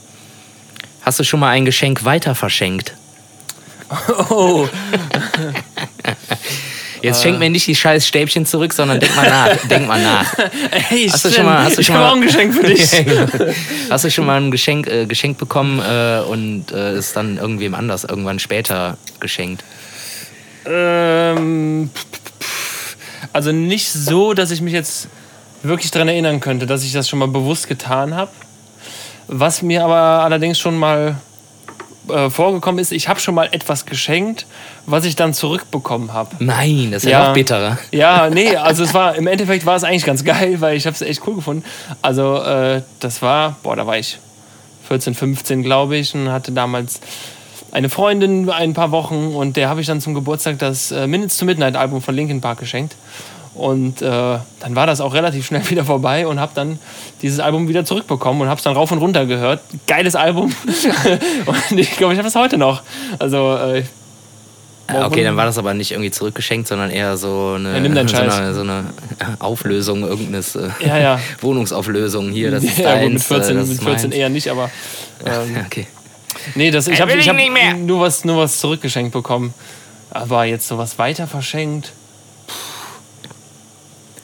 Hast du schon mal ein Geschenk weiter verschenkt?
Oh,
Jetzt schenk mir nicht die scheiß Stäbchen zurück, sondern denk mal nach. denk mal nach.
ey,
Hast du schon mal- hast du schon mal-
auch ein Geschenk für dich.
Hast du schon mal ein Geschenk, äh, Geschenk bekommen äh, und äh, es dann irgendwem anders irgendwann später geschenkt?
ähm, also nicht so, dass ich mich jetzt wirklich daran erinnern könnte, dass ich das schon mal bewusst getan habe. Was mir aber allerdings schon mal äh, vorgekommen ist, ich habe schon mal etwas geschenkt, was ich dann zurückbekommen habe.
Nein, das ist ja,
Ja.
noch bitterer.
Ja, nee, also es war im Endeffekt war es eigentlich ganz geil, weil ich habe es echt cool gefunden. Also äh, das war, boah, da war ich 14, 15, glaube ich, und hatte damals eine Freundin ein paar Wochen und der habe ich dann zum Geburtstag das äh, Minutes to Midnight Album von Linkin Park geschenkt. Und äh, dann war das auch relativ schnell wieder vorbei und habe dann dieses Album wieder zurückbekommen und habe es dann rauf und runter gehört. Geiles Album. und ich glaube, ich habe es heute noch. Also äh,
Ja, okay, dann war das aber nicht irgendwie zurückgeschenkt, sondern eher so eine,
Ja,
so eine, so eine Auflösung irgendeines äh,
Ja, ja.
Wohnungsauflösung hier. Das ist
ja, gut, mit
deins,
14,
äh,
mit
ist
14
meins.
eher nicht, aber ähm,
okay.
Nee, das, ich
Äh,
habe ich hab
nicht mehr.
nur was, nur was zurückgeschenkt bekommen. Aber jetzt sowas weiter verschenkt.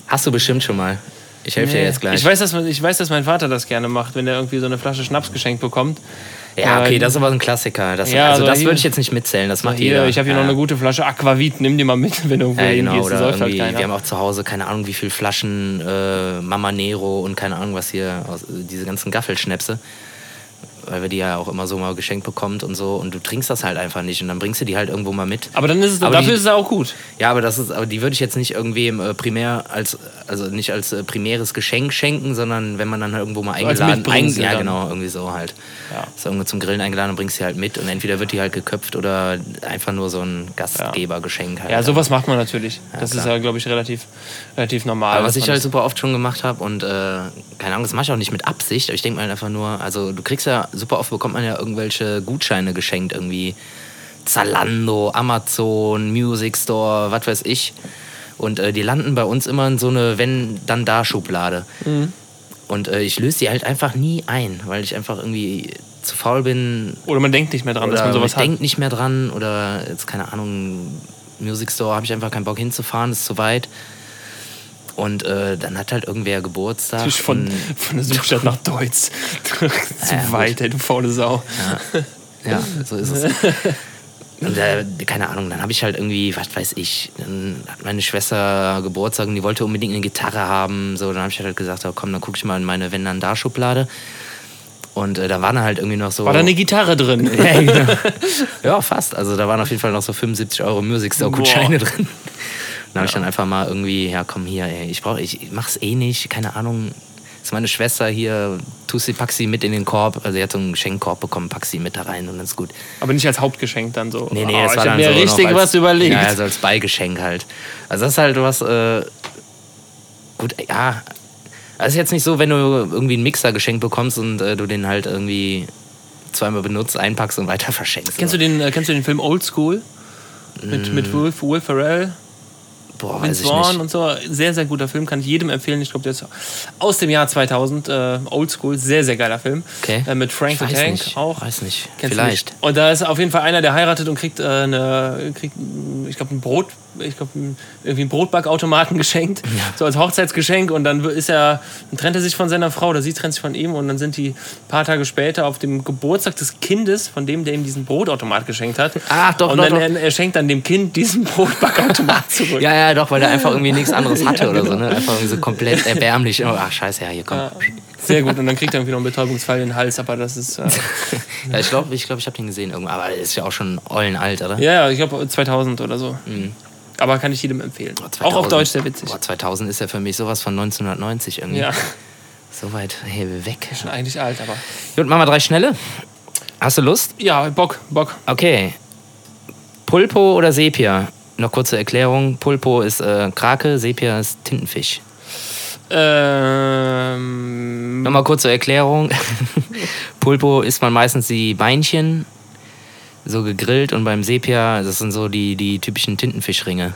Hast du bestimmt schon mal. Ich helfe dir
Nee.
jetzt gleich.
Ich weiß, dass, ich weiß, dass mein Vater das gerne macht, wenn er irgendwie so eine Flasche Schnaps geschenkt bekommt.
ja, okay,
Äh,
das ist aber ein Klassiker. Das,
Ja,
also das würde ich jetzt nicht mitzählen. Das macht
Hier,
jeder.
ich habe hier
ja.
noch eine gute Flasche Aquavit, nimm die mal mit, wenn du irgendwo
Ja, genau.
hingehst.
Oder
halt
wir haben auch zu Hause keine Ahnung, wie viele Flaschen äh, Mama Nero und keine Ahnung, was hier, diese ganzen Gaffelschnäpse. Weil wir die ja auch immer so mal geschenkt bekommt und so. Und du trinkst das halt einfach nicht und dann bringst du die halt irgendwo mal mit.
Aber dann ist es,
Aber
dafür
die-
ist es auch gut.
Ja, aber das ist, aber die würde ich jetzt nicht irgendwie äh, primär als, also nicht als äh, primäres Geschenk schenken, sondern wenn man dann halt irgendwo mal eingeladen,
Mitbringsel
ja
dann.
genau, irgendwie so halt.
Ja.
Ist irgendwo zum Grillen eingeladen und bringst sie halt mit und entweder wird die halt geköpft oder einfach nur so ein Gastgebergeschenk halt.
Ja, sowas macht man natürlich. das ist
klar.
ja, glaube ich, relativ, relativ normal.
Aber was ich
man
halt super oft schon gemacht habe und äh, keine Ahnung, das mache ich auch nicht mit Absicht, aber ich denke mal halt einfach nur, also du kriegst ja, super oft bekommt man ja irgendwelche Gutscheine geschenkt, irgendwie Zalando, Amazon, Music Store, was weiß ich. Und äh, die landen bei uns immer in so eine Wenn-Dann-Da-Schublade.
Mhm.
Und äh, ich löse die halt einfach nie ein, weil ich einfach irgendwie zu faul bin,
Oder man denkt nicht mehr dran, dass man sowas
ich
hat.
denke nicht mehr dran oder jetzt keine Ahnung, Music Store habe ich einfach keinen Bock hinzufahren, ist zu weit. Und äh, dann hat halt irgendwer Geburtstag.
Natürlich von, von der Südstadt nach Deutz. Zu
Ja,
weit, ey, du faule Sau.
Ja, so ist es. Und äh, keine Ahnung, dann habe ich halt irgendwie, was weiß ich, dann hat meine Schwester Geburtstag und die wollte unbedingt eine Gitarre haben. So, dann habe ich halt gesagt, oh, komm, dann gucke ich mal in meine Wenn dann da Schublade. Und äh, da waren halt irgendwie noch so.
War da eine Gitarre drin?
ja, genau. ja, fast. Also da waren auf jeden Fall noch so 75 Euro Music Store Gutscheine
Boah.
drin. Dann habe ich dann einfach mal irgendwie, ja komm hier, ey, ich brauche, ich mach's eh nicht, keine Ahnung. Das ist meine Schwester hier, tu sie, pack sie mit in den Korb. Also sie hat so einen Geschenkkorb bekommen, pack sie mit da rein und dann ist gut.
Aber nicht als Hauptgeschenk dann so.
Nee, nee,
Oh,
das war dann
mir
so
richtig
als,
was überlegt.
Ja, also als Beigeschenk halt. Also das ist halt was, äh, gut, ja. Also ist jetzt nicht so, wenn du irgendwie einen Mixer geschenkt bekommst und äh, du den halt irgendwie zweimal benutzt, einpackst und weiter verschenkst.
Kennst du den, äh, kennst du den Film Old School? Mit, mit Will, Will Ferrell,
Boah,
Vince Vaughn und so. Sehr, sehr guter Film, kann ich jedem empfehlen. Ich glaube, der ist aus dem Jahr 2000. Äh, Old School, sehr, sehr geiler Film.
Okay.
Äh, mit Frank the Tank
nicht.
auch.
Weiß nicht.
Kennst
Vielleicht.
nicht? Und da ist auf jeden Fall einer, der heiratet und kriegt, äh, eine, kriegt ich glaube, ein Brot, ich glaube, irgendwie einen Brotbackautomaten geschenkt, so als Hochzeitsgeschenk. Und dann ist er, dann trennt er sich von seiner Frau, oder sie trennt sich von ihm. Und dann sind die ein paar Tage später auf dem Geburtstag des Kindes, von dem, der ihm diesen Brotautomat geschenkt hat.
Ach, doch,
Und
doch,
dann
doch.
Er, er schenkt dann dem Kind diesen Brotbackautomat zurück.
Ja, ja, doch, weil der einfach irgendwie nichts anderes hatte oder so, ne? Einfach irgendwie so komplett erbärmlich. Oh, ach, scheiße, ja, hier, komm.
Ja, sehr gut. Und dann kriegt er irgendwie noch einen Betäubungsfall in den Hals, aber das ist. Äh,
Ja, ich glaube, ich, glaub, ich habe den gesehen irgendwo. Aber ist ja auch schon eulenalt, oder?
ja, ja, ich glaube 2000 oder so.
Mhm.
Aber kann ich jedem empfehlen.
2000.
Auch auf Deutsch sehr witzig.
Boah, 2000 ist ja für mich sowas von 1990 irgendwie.
Ja,
So weit hey, weg.
schon eigentlich alt, aber.
Gut, machen wir drei schnelle. Hast du Lust?
Ja, Bock, Bock.
Okay. Pulpo oder Sepia? Noch kurze Erklärung. Pulpo ist äh, Krake, Sepia ist Tintenfisch.
Ähm,
Nochmal kurze Erklärung. Pulpo isst man meistens die Beinchen, so gegrillt und beim Sepia, das sind so die, die typischen Tintenfischringe.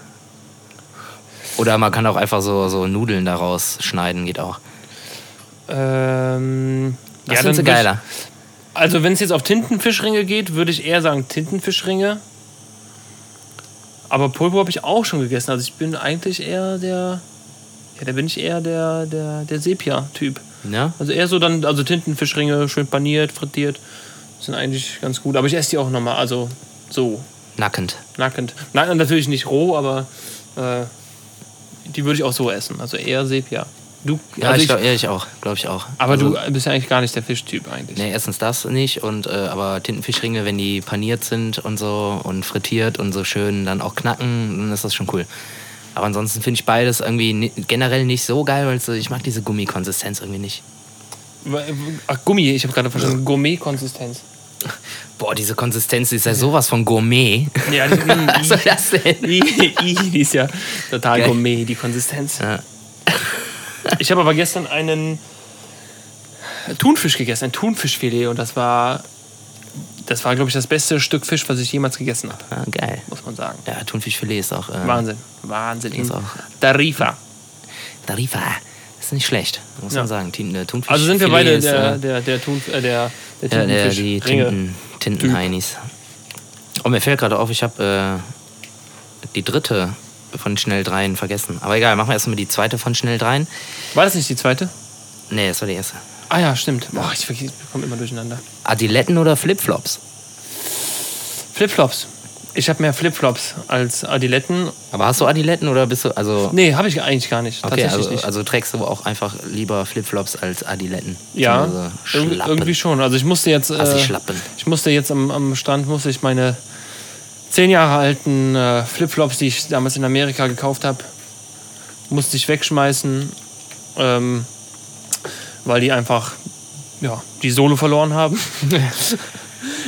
Oder man kann auch einfach so, so Nudeln daraus schneiden, geht auch.
ähm,
Was
ja,
du
würd
geiler?
Ich, also, wenn es jetzt auf Tintenfischringe geht, würde ich eher sagen Tintenfischringe. Aber Pulpo habe ich auch schon gegessen. Also, ich bin eigentlich eher der. Ja, da bin ich eher der, der, der Sepia-Typ.
Ja?
Also eher so dann, also Tintenfischringe, schön paniert, frittiert, sind eigentlich ganz gut. Aber ich esse die auch nochmal, also so,
Nackend.
nackend. Nein, natürlich nicht roh, aber äh, die würde ich auch so essen. Also eher Sepia. Du,
Ja,
also
ich,
ich,
glaub, ja, ich auch, glaube ich auch.
aber
also,
du bist ja eigentlich gar nicht der Fischtyp eigentlich.
Nee, erstens das nicht, und, äh, aber Tintenfischringe, wenn die paniert sind und so und frittiert und so schön dann auch knacken, dann ist das schon cool. Aber ansonsten finde ich beides irgendwie generell nicht so geil, weil so, ich mag diese Gummikonsistenz irgendwie nicht.
Ach, Gummi, ich habe gerade verstanden, Gourmet-Konsistenz.
Boah, diese Konsistenz ist ja sowas von Gourmet.
Ja, die,
Was soll das denn?
I, I, die ist ja total
Geil.
Gourmet, die Konsistenz.
Ja.
Ich habe aber gestern einen Thunfisch gegessen, ein Thunfischfilet und das war, das war glaube ich das beste Stück Fisch, was ich jemals gegessen habe,
Ah, geil.
muss man sagen.
Ja, Thunfischfilet ist auch. Äh,
Wahnsinn, Wahnsinn.
Ist auch-
Tarifa.
Tarifa. Ist nicht schlecht, muss
Ja.
man sagen. Äh, Thunfischfilet
Also sind wir beide
ist,
der,
äh,
der, der, Thun, äh, der, der
Ja, die
Tintenfisch-Ringe.
Tinten, Tintenheinis. Und mir fällt gerade auf, ich habe äh, die dritte von Schnell dreien vergessen. Aber egal, machen wir erstmal die zweite von Schnell dreien.
War das nicht die zweite?
Nee, das war die erste.
Ah ja, stimmt. Boah, ich, ich komme immer durcheinander.
Adiletten oder Flipflops?
Flipflops. Ich habe mehr Flipflops als Adiletten.
Aber hast du Adiletten oder bist du, also...
Nee, habe ich eigentlich gar nicht.
Okay,
tatsächlich
also,
nicht.
also trägst du auch einfach lieber Flipflops als Adiletten?
ja,
Schlappen.
irgendwie schon. Also ich musste jetzt. Äh,
Assi-Schlappen.
ich musste jetzt am, am Strand musste ich meine zehn Jahre alten äh, Flipflops, die ich damals in Amerika gekauft habe, musste ich wegschmeißen, ähm, weil die einfach ja, die Sohle verloren haben.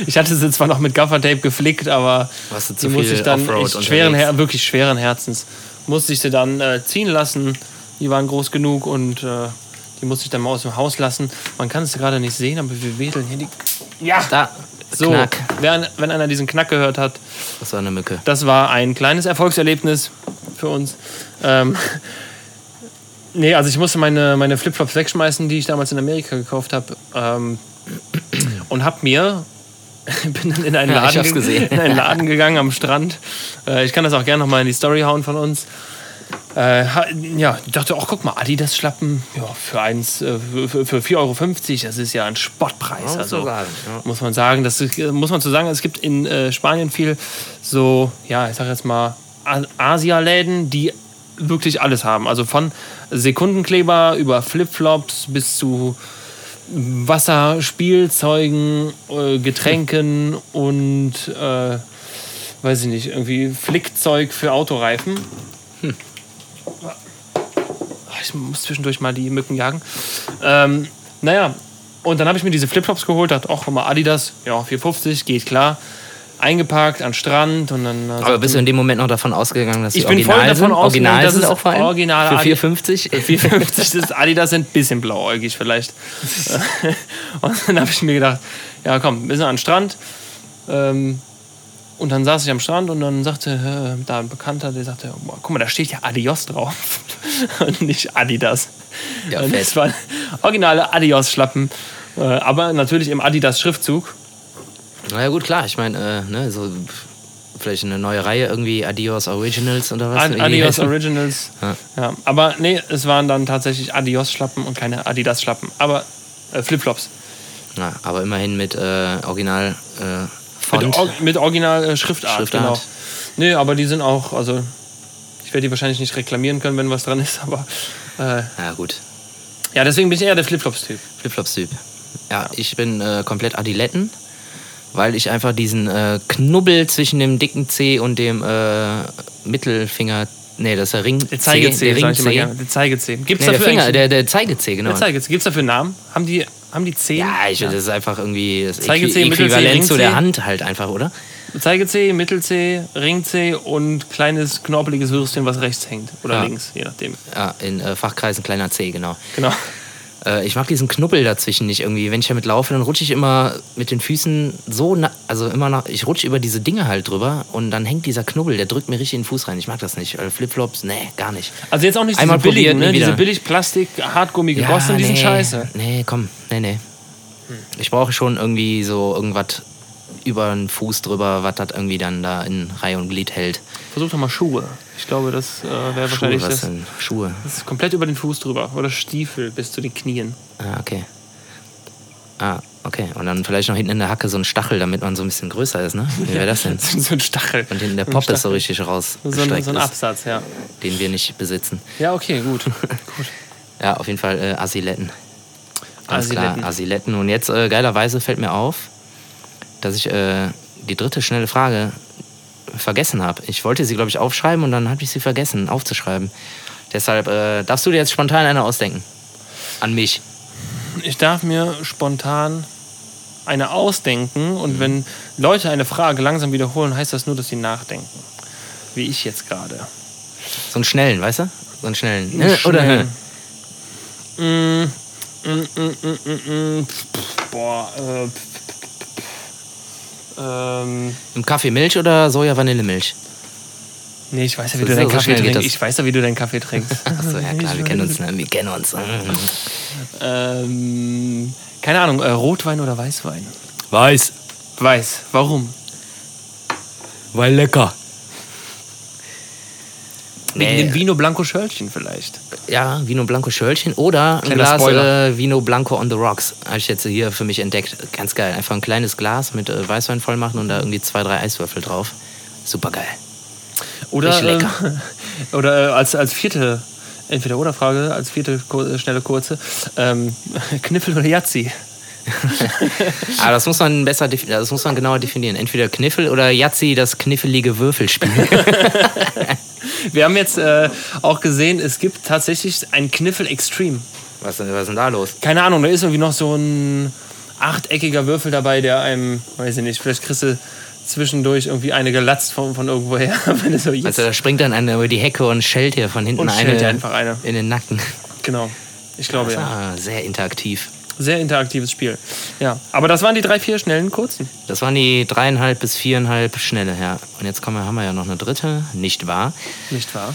ich hatte sie zwar noch mit Gaffertape geflickt, aber
Warst du
die musste ich dann schweren? Her wirklich schweren Herzens musste ich sie dann äh, ziehen lassen. Die waren groß genug und äh, die musste ich dann mal aus dem Haus lassen. Man kann es gerade nicht sehen, aber wir wedeln hier die. Ja,
Da,
so.
Knack.
Wer, wenn einer diesen Knack gehört hat,
Das war eine Mücke.
das war ein kleines Erfolgserlebnis für uns. Ähm, nee, also ich musste meine, meine Flipflops wegschmeißen, die ich damals in Amerika gekauft habe. Ähm, und hab mir, bin dann in einen,
Ja,
Laden,
hab's
ge-
gesehen.
in einen Laden gegangen am Strand. Äh, ich kann das auch gerne nochmal in die Story hauen von uns. Äh, ja, ich dachte, ach guck mal, Adidas Schlappen ja, für, eins, äh, für, für 4,50 Euro, das ist ja ein Spottpreis.
muss
also,
man sagen, ja.
muss man sagen, das ist, muss man zu sagen, es gibt in äh, Spanien viel so, ja, ich sag jetzt mal, Asialäden, die wirklich alles haben. Also von Sekundenkleber über Flipflops bis zu Wasserspielzeugen, äh, Getränken und äh, weiß ich nicht, irgendwie Flickzeug für Autoreifen. Ich muss zwischendurch mal die Mücken jagen. Ähm, naja, und dann habe ich mir diese Flipflops geholt, dachte, ach, mal, Adidas, ja, 450, geht klar. Eingeparkt an Strand und dann. äh,
Aber bist du in dem Moment noch davon ausgegangen, dass die
Ich bin voll
original
davon
sind?
ausgegangen,
Original
dass
sind
es
auch vor allem? Für
Adi-
4,50?
450 das Adidas sind ein bisschen blauäugig vielleicht. und dann habe ich mir gedacht, ja komm, wir sind an den Strand. Ähm, und dann saß ich am Strand und dann sagte äh, da ein Bekannter, der sagte, boah, guck mal, da steht ja Adios drauf und nicht Adidas.
Ja,
und das waren originale Adios-Schlappen, äh, aber natürlich im Adidas-Schriftzug.
Na ja, gut, klar. Ich meine, äh, ne, so vielleicht eine neue Reihe irgendwie Adios Originals oder was?
Ad Adios. Originals.
Ja.
Ja. aber nee, es waren dann tatsächlich Adios-Schlappen und keine Adidas-Schlappen. Aber äh, Flipflops.
Ja, aber immerhin mit äh, Original äh,
Mit,
Font.
Or mit Original äh, Schriftart,
Schriftart.
genau. Nee, aber die sind auch, also ich werde die wahrscheinlich nicht reklamieren können, wenn was dran ist, aber äh,
Ja, gut.
ja, deswegen bin ich eher der Flipflops-Typ.
Flipflops-Typ. Ja, ich bin äh, komplett Adiletten, weil ich einfach diesen äh, Knubbel zwischen dem dicken C und dem äh, Mittelfinger. Nee, das ist der Ring.
Der Zeigezeh,
der
gerne. Der Zeigezeh. Gibt's
Nee, der
dafür
Finger, der, der Zeigezeh, genau.
der Zeigezeh. Gibt es dafür einen Namen? Haben die, haben die Zehen?
ja, ich, das ist einfach irgendwie das
Zeigezeh, Mittelzeh,
Äquivalent zu
Ringzeh.
der Hand halt einfach, oder?
Zeigezeh, Mittelzeh, Ringzeh und kleines knorpeliges Würstchen, was rechts hängt. Oder
Ja.
links, je nachdem.
Ja, in äh, Fachkreisen kleiner C, genau.
Genau.
Äh, ich mag diesen Knubbel dazwischen nicht irgendwie. Wenn ich damit laufe, dann rutsche ich immer mit den Füßen so, na also immer nach, ich rutsche über diese Dinge halt drüber und dann hängt dieser Knubbel, der drückt mir richtig in den Fuß rein. Ich mag das nicht. Äh, Flipflops, nee, gar nicht.
Also jetzt auch nicht
Einmal
diese billigen, ne? diese billig Plastik, Hartgummi gegossen, sind
nee,
scheiße.
Nee, komm, nee, nee. Ich brauche schon irgendwie so irgendwas über den Fuß drüber, was das irgendwie dann da in Reihe und Glied hält.
Versuch doch mal Schuhe. Ich glaube, das äh, wäre wahrscheinlich
was
das.
denn? Schuhe.
Das ist komplett über den Fuß drüber. Oder Stiefel bis zu den Knien.
Ah, okay. Ah, okay. Und dann vielleicht noch hinten in der Hacke so ein Stachel, damit man so ein bisschen größer ist, ne? Wie wäre das denn?
so ein Stachel.
Und hinten der Pop ist so richtig
So ein, so ein Absatz, ja.
den wir nicht besitzen.
Ja, okay, gut. gut.
Ja, auf jeden Fall äh, Asiletten. Ganz
Asiletten.
klar, Asiletten. Und jetzt äh, geilerweise fällt mir auf, dass ich äh, die dritte schnelle Frage vergessen habe. Ich wollte sie, glaube ich, aufschreiben und dann habe ich sie vergessen aufzuschreiben. Deshalb äh, darfst du dir jetzt spontan eine ausdenken. An mich.
Ich darf mir spontan eine ausdenken und wenn Leute eine Frage langsam wiederholen, heißt das nur, dass sie nachdenken. Wie ich jetzt gerade.
So einen schnellen, weißt du? So einen schnellen.
Einen
Äh, Oder
schnellen.
äh,
Mm, mm, mm, mm, mm, mm. Boah, äh, ähm,
im Kaffee Milch oder Soja-Vanillemilch?
nee, ich weiß ja, wie
So-
du deinen
so
Kaffee trinkst. Ich weiß ja, wie du deinen Kaffee trinkst.
Achso, ja klar, wir kennen uns. Ne? Wir kennen uns.
ähm, keine Ahnung, äh, Rotwein oder Weißwein?
Weiß.
Weiß. Warum?
Weil lecker.
Wegen
Nee.
dem Vino Blanco Schörlchen vielleicht.
Ja, Vino Blanco Schörlchen oder ein
Kleiner
Glas
Spoiler.
äh, Vino Blanco on the Rocks. Habe ich jetzt hier für mich entdeckt. Ganz geil. Einfach ein kleines Glas mit äh, Weißwein voll machen und da irgendwie zwei, drei Eiswürfel drauf. Super geil.
Oder,
lecker.
ähm, oder äh, als, als vierte Entweder-Oder-Frage, als vierte kur- äh, schnelle kurze. Ähm, Kniffel oder Yazzi?
Aber das muss man besser, das muss man genauer definieren. Entweder Kniffel oder Yazzi, das kniffelige Würfelspiel.
Wir haben jetzt äh, auch gesehen, es gibt tatsächlich ein Kniffel Extreme.
was, was ist denn da los?
Keine Ahnung, da ist irgendwie noch so ein achteckiger Würfel dabei, der einem, weiß ich nicht, vielleicht kriegst du zwischendurch irgendwie eine gelatzt von, von irgendwoher. Wenn so
Also da springt dann einer über die Hecke und schellt hier von hinten
Und
eine,
eine.
in den Nacken.
genau. Ich glaube ja.
Ah, sehr interaktiv.
Sehr interaktives Spiel. Ja. Aber das waren die drei, vier schnellen kurzen.
Das waren die dreieinhalb bis viereinhalb schnelle, ja. Und jetzt kommen wir, haben wir ja noch eine dritte, nicht wahr?
Nicht wahr?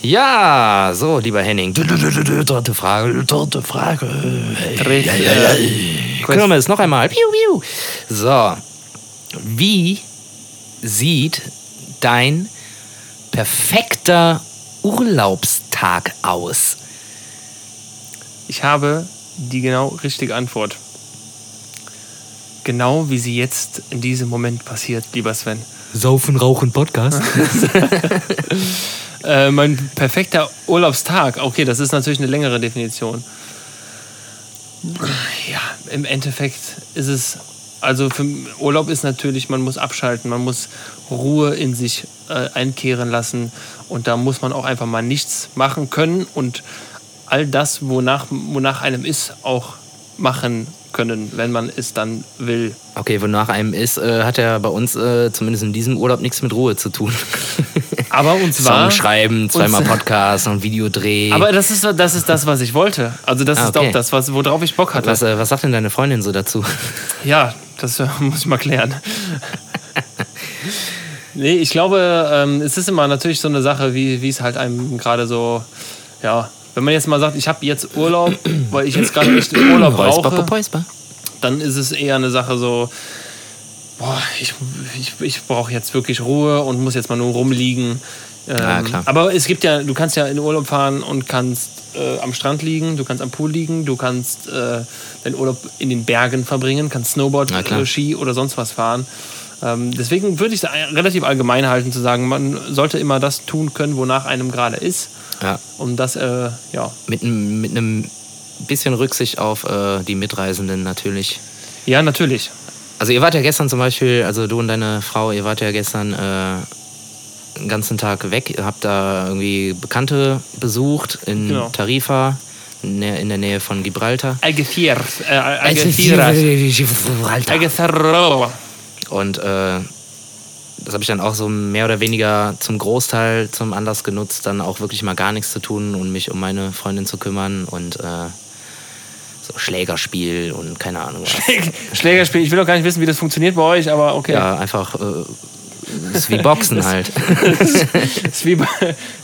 Ja, so, lieber Henning. Dritte Frage, dritte Frage.
Dreh, äh,
Kirmes, noch einmal. Piu, piu. So, wie sieht dein perfekter Urlaubstag aus?
Ich habe die genau richtige Antwort. Genau wie sie jetzt in diesem Moment passiert, lieber Sven.
Saufen, Rauchen, Podcast.
Äh, mein perfekter Urlaubstag. Okay, das ist natürlich eine längere Definition. Ja, im Endeffekt ist es. Also für Urlaub ist natürlich, man muss abschalten, man muss Ruhe in sich äh, einkehren lassen und da muss man auch einfach mal nichts machen können und all das, wonach, wonach einem ist, auch machen können, wenn man es dann will.
Okay, wonach einem ist, äh, hat ja bei uns äh, zumindest in diesem Urlaub nichts mit Ruhe zu tun.
Aber und zwar.
Song schreiben, zweimal Podcast und Videodreh.
Aber das ist, das ist das, was ich wollte. Also das
Ah,
ist
okay.
auch das, was, worauf ich Bock hatte.
was, äh, was sagt denn deine Freundin so dazu?
Ja, das äh, muss ich mal klären. nee, ich glaube, ähm, es ist immer natürlich so eine Sache, wie, wie es halt einem gerade so, ja, wenn man jetzt mal sagt, ich habe jetzt Urlaub, weil ich jetzt gerade echt Urlaub brauche, dann ist es eher eine Sache so, boah, ich, ich, ich brauche jetzt wirklich Ruhe und muss jetzt mal nur rumliegen. Ähm,
Ja, klar.
Aber es gibt ja, du kannst ja in Urlaub fahren und kannst äh, am Strand liegen, du kannst am Pool liegen, du kannst äh, deinen Urlaub in den Bergen verbringen, kannst Snowboard, äh, Ski oder sonst was fahren. Ähm, deswegen würde ich es relativ allgemein halten, zu sagen, man sollte immer das tun können, wonach einem gerade ist.
Ja,
Und das, äh, ja.
mit, einem- mit einem bisschen Rücksicht auf äh, die Mitreisenden natürlich.
Ja, natürlich.
Also ihr wart ja gestern zum Beispiel, also du und deine Frau, ihr wart ja gestern äh, den ganzen Tag weg. Ihr habt da irgendwie Bekannte besucht in
Genau.
Tarifa, in der, in der Nähe von Gibraltar.
Algeciras. Äh, Algeciras. Algeciras.
Und äh, das habe ich dann auch so mehr oder weniger zum Großteil zum Anlass genutzt, dann auch wirklich mal gar nichts zu tun und mich um meine Freundin zu kümmern und äh, so Schlägerspiel und keine Ahnung was.
Schlägerspiel. Ich will doch gar nicht wissen, wie das funktioniert bei euch, aber okay.
Ja, einfach äh, ist wie Boxen halt.
Ist wie,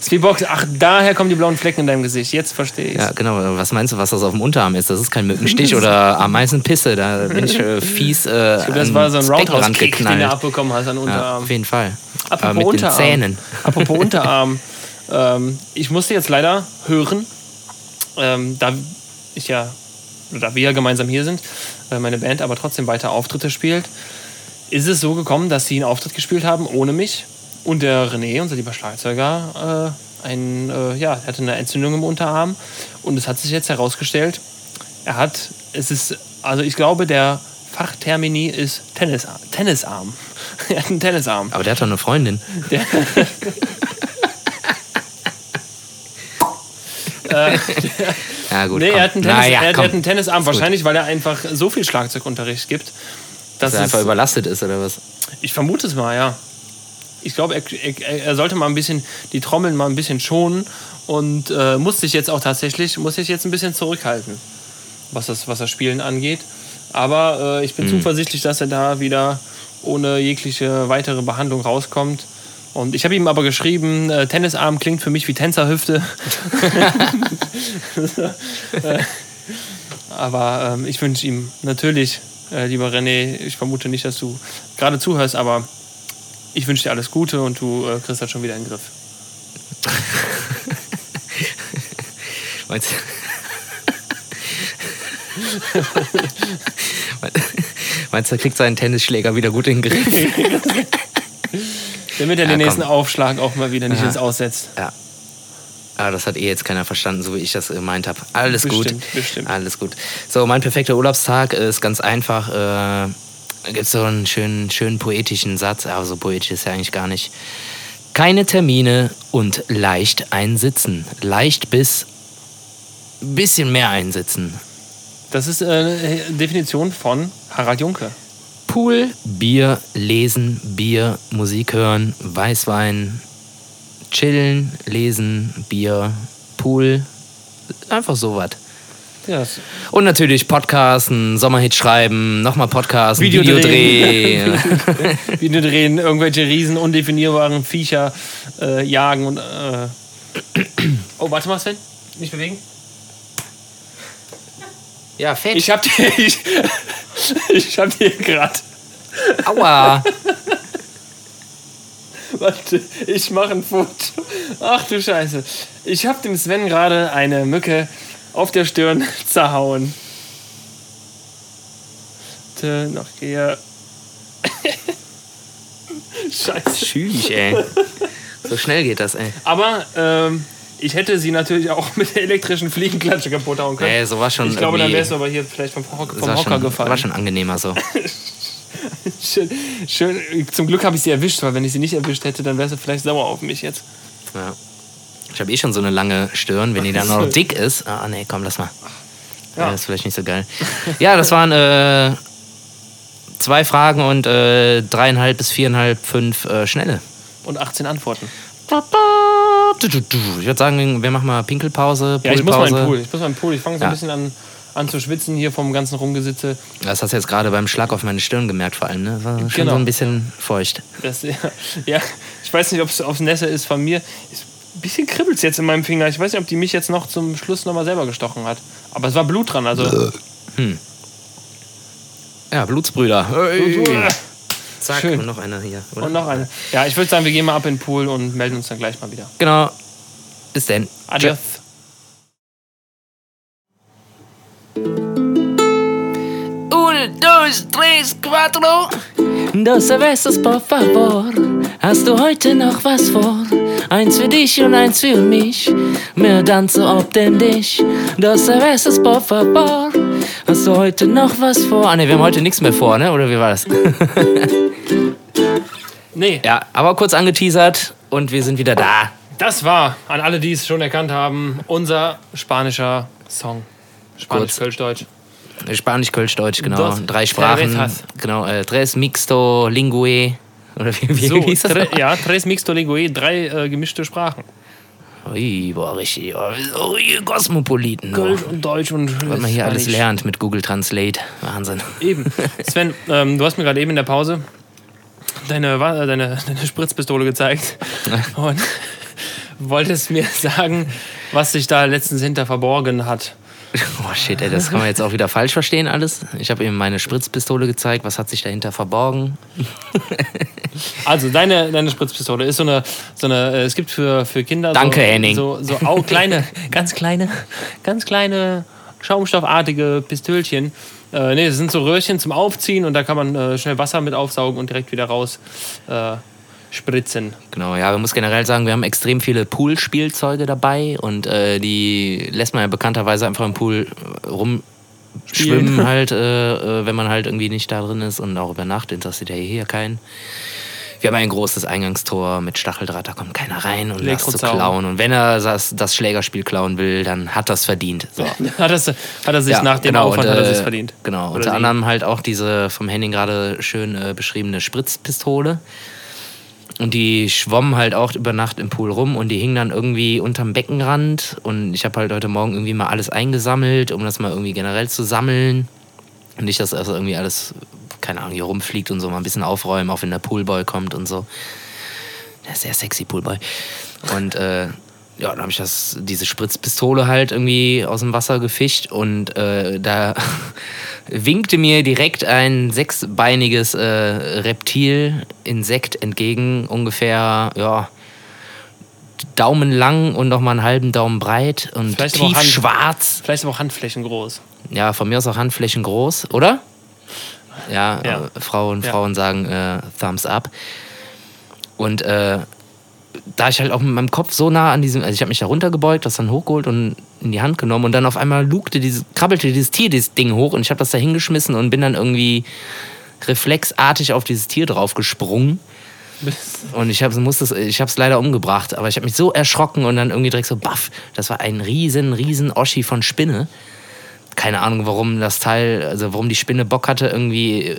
ist wie Box. Ach, daher kommen die blauen Flecken in deinem Gesicht. Jetzt verstehe ich
Ja, genau. Was meinst du, was das auf dem Unterarm ist? Das ist kein Mückenstich oder Ameisenpisse. Da bin ich äh, fies äh,
Das
an
war so ein
das
Roundhouse-Kick, den du abbekommen hast an
Ja,
Unterarm.
auf jeden Fall.
Apropos
Aber mit
Unterarm.
den Zähnen.
Apropos Unterarm. Ähm, ich musste jetzt leider hören, ähm, da ich ja, da wir ja gemeinsam hier sind, äh, meine Band aber trotzdem weiter Auftritte spielt, ist es so gekommen, dass sie einen Auftritt gespielt haben ohne mich und der René, unser lieber Schlagzeuger, äh, ein, äh, ja, hatte eine Entzündung im Unterarm und es hat sich jetzt herausgestellt, er hat, es ist, also ich glaube, der Fachtermini ist Tennis, Tennisarm. er hat einen Tennisarm.
Aber der hat doch eine Freundin. ja, gut.
Nee,
komm.
er hat einen, Tennis,
Naja,
er, er hat einen Tennisarm, wahrscheinlich, weil er einfach so viel Schlagzeugunterricht gibt. Dass
Dass er einfach überlastet ist oder was?
ich vermute es mal, ja. Ich glaube, er, er, er sollte mal ein bisschen die Trommeln mal ein bisschen schonen und äh, muss sich jetzt auch tatsächlich, muss sich jetzt ein bisschen zurückhalten, was das, was das Spielen angeht. Aber äh, ich bin zuversichtlich, dass er da wieder ohne jegliche weitere Behandlung rauskommt. Und ich habe ihm aber geschrieben, äh, Tennisarm klingt für mich wie Tänzerhüfte. Äh, aber ähm, ich wünsche ihm natürlich, äh, lieber René, ich vermute nicht, dass du gerade zuhörst, aber ich wünsche dir alles Gute und du äh, kriegst das schon wieder in den Griff.
Meinst du? Meinst du, er kriegt seinen Tennisschläger wieder gut in den Griff?
Damit er
Ja,
den
komm.
nächsten Aufschlag auch mal wieder nicht
Ja.
ins Aussetzt.
Ja. Aber das hat eh jetzt keiner verstanden, so wie ich das gemeint habe. Alles
Bestimmt,
gut.
bestimmt.
Alles gut. So, mein perfekter Urlaubstag ist ganz einfach. Äh, da gibt es so einen schönen, schönen poetischen Satz, aber so poetisch ist er eigentlich gar nicht. Keine Termine und leicht einsitzen. Leicht bis bisschen mehr einsitzen.
Das ist äh, eine Definition von Harald Junke.
Pool, Bier, Lesen, Bier, Musik hören, Weißwein, chillen, lesen, Bier, Pool, einfach sowas.
Das
Und natürlich Podcasten, Sommerhit schreiben, nochmal Podcasten,
Video drehen. Video drehen, irgendwelche riesen undefinierbaren Viecher äh, jagen und. Äh oh, warte mal, Sven. Nicht bewegen.
ja, fett.
Ich hab dir. Ich, ich hab dir gerade.
Aua.
Warte, ich mache ein Foto. Ach du Scheiße. Ich hab dem Sven gerade eine Mücke auf der Stirn zerhauen. Warte, Noch hier. Scheiße.
Tschüss, ey. So schnell geht das, ey.
Aber ähm, ich hätte sie natürlich auch mit der elektrischen Fliegenklatsche kaputt hauen können.
Ey, so war schon
ich glaube, dann wärst du aber hier vielleicht vom, vom Hocker
schon,
gefallen.
war schon angenehmer so.
Schön, schön. Zum Glück habe ich sie erwischt, weil wenn ich sie nicht erwischt hätte, dann wärst du vielleicht sauer auf mich jetzt.
Ja. Ich habe eh schon so eine lange Stirn, wenn die dann noch dick ist. Ah, nee, komm, lass mal. Ja. Das ist vielleicht nicht so geil. Ja, das waren äh, zwei Fragen und äh, dreieinhalb bis viereinhalb, fünf äh, schnelle.
Und 18 Antworten.
Ich würde sagen, wir machen mal Pinkelpause,
Ja, ich muss mal in
Poolpause.
den Pool. Ich muss mal in den Pool. Ich fange so
Ja.
ein bisschen an, an zu schwitzen hier vom ganzen Rumgesitze.
Das hast du jetzt gerade beim Schlag auf meine Stirn gemerkt, vor allem. Ne? War schon
Genau.
so ein bisschen feucht.
Das, ja, ja, ich weiß nicht, ob es aufs Nässe ist von mir. Ist, ein bisschen kribbelt es jetzt in meinem Finger. Ich weiß nicht, ob die mich jetzt noch zum Schluss nochmal selber gestochen hat. Aber es war Blut dran. Also,
Ja, Blutsbrüder. Hey. Zack,
Schön.
und noch einer hier. Oder?
und noch eine. Ja, ich würde sagen, wir gehen mal ab in den Pool und melden uns dann gleich mal wieder.
Genau. Bis denn.
Adios.
Uno, dos, tres, cuatro. Dos cervezas, por favor. Hast du heute noch was vor? Eins für dich und eins für mich. Mehr tanze ob denn dich. Dos cervezas, por favor. Hast du heute noch was vor? Ah, ne, wir haben heute nichts mehr vor, ne? Oder wie war das?
Nee,
ja, aber kurz angeteasert und wir sind wieder da.
das war, an alle, die es schon erkannt haben, unser spanischer Song. Spanisch. Kölsch, Deutsch.
Spanisch, Kölsch, Deutsch, genau.
Dos
Drei Sprachen.
cervezas.
Genau, äh, tres mixto lingue. Oder wie, wie
So,
hieß das?
tre, ja, tres mixto lingue, drei äh, gemischte Sprachen.
Ui, boah, richtig. Oh, ihr Kosmopoliten. Oh.
Kölsch und Deutsch und
Was man hier alles lernt mit Google Translate. Wahnsinn.
Eben. Sven, ähm, du hast mir gerade eben in der Pause deine, äh, deine, deine Spritzpistole gezeigt und wolltest mir sagen, was sich da letztens hinter verborgen hat.
Oh shit, ey, das kann man jetzt auch wieder falsch verstehen alles. Ich habe ihm meine Spritzpistole gezeigt. Was hat sich dahinter verborgen?
Also deine, deine Spritzpistole ist so eine, so eine äh, es gibt für, für Kinder
Danke,
so,
Henning.
so, so au, kleine, ganz kleine, ganz kleine schaumstoffartige Pistölchen. Äh, nee, das sind so Röhrchen zum Aufziehen und da kann man äh, schnell Wasser mit aufsaugen und direkt wieder raus äh, spritzen.
Genau, ja, man muss generell sagen, wir haben extrem viele Poolspielzeuge dabei und äh, die lässt man ja bekannterweise einfach im Pool äh, rumschwimmen
Spielen.
halt, äh, äh, wenn man halt irgendwie nicht da drin ist und auch über Nacht interessiert ja hier keinen. Wir haben ein großes Eingangstor mit Stacheldraht, da kommt keiner rein und was zu
Elektrozaun.
klauen. Und wenn er das, das Schlägerspiel klauen will, dann hat das verdient. So.
Hat, das, hat er sich nach dem
genau,
Aufwand
und,
hat er
äh,
verdient.
Genau,
Oder
unter anderem halt auch diese vom Henning gerade schön äh, beschriebene Spritzpistole. Und die schwommen halt auch über Nacht im Pool rum und die hingen dann irgendwie unterm Beckenrand. Und ich habe halt heute Morgen irgendwie mal alles eingesammelt, um das mal irgendwie generell zu sammeln. Und nicht, dass also irgendwie alles, keine Ahnung, hier rumfliegt und so mal ein bisschen aufräumen, auch wenn der Poolboy kommt und so. Der ist sehr sexy Poolboy. Und äh, ja, dann habe ich das, diese Spritzpistole halt irgendwie aus dem Wasser gefischt und äh, da winkte mir direkt ein sechsbeiniges äh, Reptil, Insekt entgegen, ungefähr, ja, Daumen lang und nochmal einen halben Daumen breit und
Vielleicht
tief
Hand-
schwarz.
Vielleicht aber auch Handflächen groß.
Ja, von mir aus auch Handflächen groß, oder? Ja,
Ja.
Äh, Frauen,
Ja.
Frauen sagen äh, Thumbs up. Und äh, da ich halt auch mit meinem Kopf so nah an diesem, also ich habe mich da runtergebeugt, das dann hochgeholt und in die Hand genommen und dann auf einmal lugte dieses, krabbelte dieses Tier dieses Ding hoch und ich habe das da hingeschmissen und bin dann irgendwie reflexartig auf dieses Tier drauf gesprungen. Und ich habe es ich hab's leider umgebracht, aber ich habe mich so erschrocken und dann irgendwie direkt so, baff, das war ein riesen, riesen Oschi von Spinne. Keine Ahnung, warum das Teil, also warum die Spinne Bock hatte, irgendwie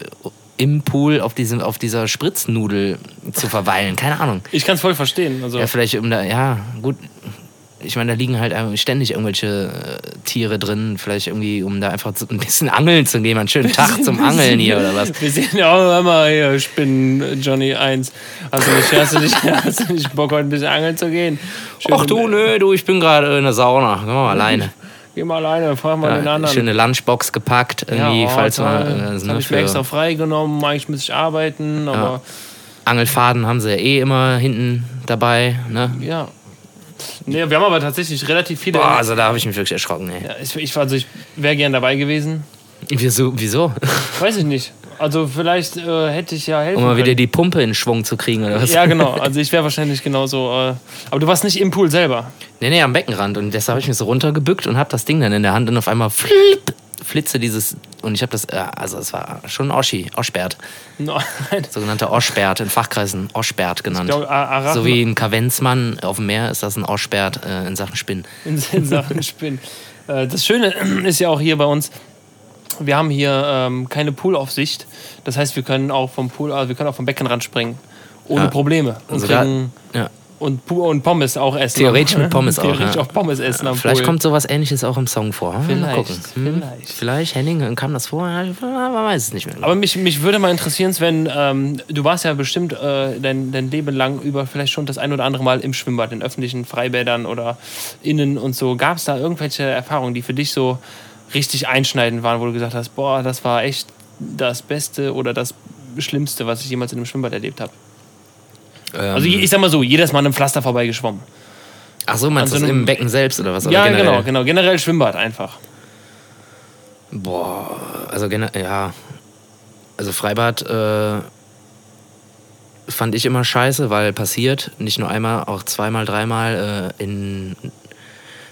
im Pool auf, diesem, auf dieser Spritznudel zu verweilen. Keine Ahnung.
Ich kann es voll verstehen. Also.
Ja, vielleicht um da, ja, gut. Ich meine, da liegen halt ständig irgendwelche äh, Tiere drin, vielleicht irgendwie, um da einfach ein bisschen angeln zu gehen. Einen schönen Tag zum Angeln hier oder was.
Wir sehen ja auch immer hier Spinnen, Johnny 1. Hast du nicht, hast du nicht, hast du nicht Bock, heute ein bisschen angeln zu gehen? Schön
Ach du, nö, du, ich bin gerade in der Sauna. Geh mal alleine.
Geh mal alleine, frag mal
Ja,
den anderen.
schöne Lunchbox gepackt, irgendwie,
oh,
falls
toll.
man äh, ne,
habe ich
für
extra freigenommen. Eigentlich muss ich arbeiten, aber
Angelfaden haben sie ja eh immer hinten dabei. Ne?
ja. Nee, wir haben aber tatsächlich relativ viele.
Boah, also da habe ich mich wirklich erschrocken. Ey.
ja, ich, ich, also ich wäre gern dabei gewesen.
Wieso? wieso?
Weiß ich nicht. Also vielleicht äh, hätte ich ja helfen
Um mal wieder
können.
die Pumpe in Schwung zu kriegen oder was?
Ja, genau. Also ich wäre wahrscheinlich genauso. Äh, aber du warst nicht im Pool selber.
Nee, nee, am Beckenrand. Und deshalb habe ich mich so runtergebückt und habe das Ding dann in der Hand und auf einmal flipp, flitze dieses. Und ich habe das, äh, also es war schon ein Oschi, Oschbert.
Nein.
Sogenannter Oschbert, in Fachkreisen Oschbert genannt.
Ich glaub, A-
so wie ein Kavenzmann auf dem Meer ist das ein Oschbert äh, in Sachen Spinnen.
in, in Sachen Spinnen. Äh, das Schöne ist ja auch hier bei uns, wir haben hier ähm, keine Poolaufsicht. Das heißt, wir können auch vom Pool, also wir können auch vom Beckenrand springen. Ohne
Ja.
Probleme. Und,
Also da-
kriegen,
Ja.
und, und Pommes auch essen.
Theoretisch mit Pommes auch,
Theoretisch auch Pommes essen am
Vielleicht
Pool.
kommt sowas ähnliches auch im Song vor. Mal
Vielleicht,
gucken. Hm,
vielleicht.
Vielleicht, Henning, kam das vor? Man weiß es nicht mehr.
Aber mich, mich würde mal interessieren, Sven, ähm, du warst ja bestimmt äh, dein, dein Leben lang über vielleicht schon das ein oder andere Mal im Schwimmbad, in öffentlichen Freibädern oder innen und so. Gab es da irgendwelche Erfahrungen, die für dich so richtig einschneidend waren, wo du gesagt hast, boah, das war echt das Beste oder das Schlimmste, was ich jemals in einem Schwimmbad erlebt habe?
Ähm,
Also ich, ich sag mal so, jedes Mal an einem Pflaster vorbeigeschwommen.
ach so, meinst du das im Becken selbst oder was? Oder
Ja,
generell?
genau, genau. Generell Schwimmbad einfach.
Boah, also generell, ja. Also Freibad äh, fand ich immer scheiße, weil passiert, nicht nur einmal, auch zweimal, dreimal äh, in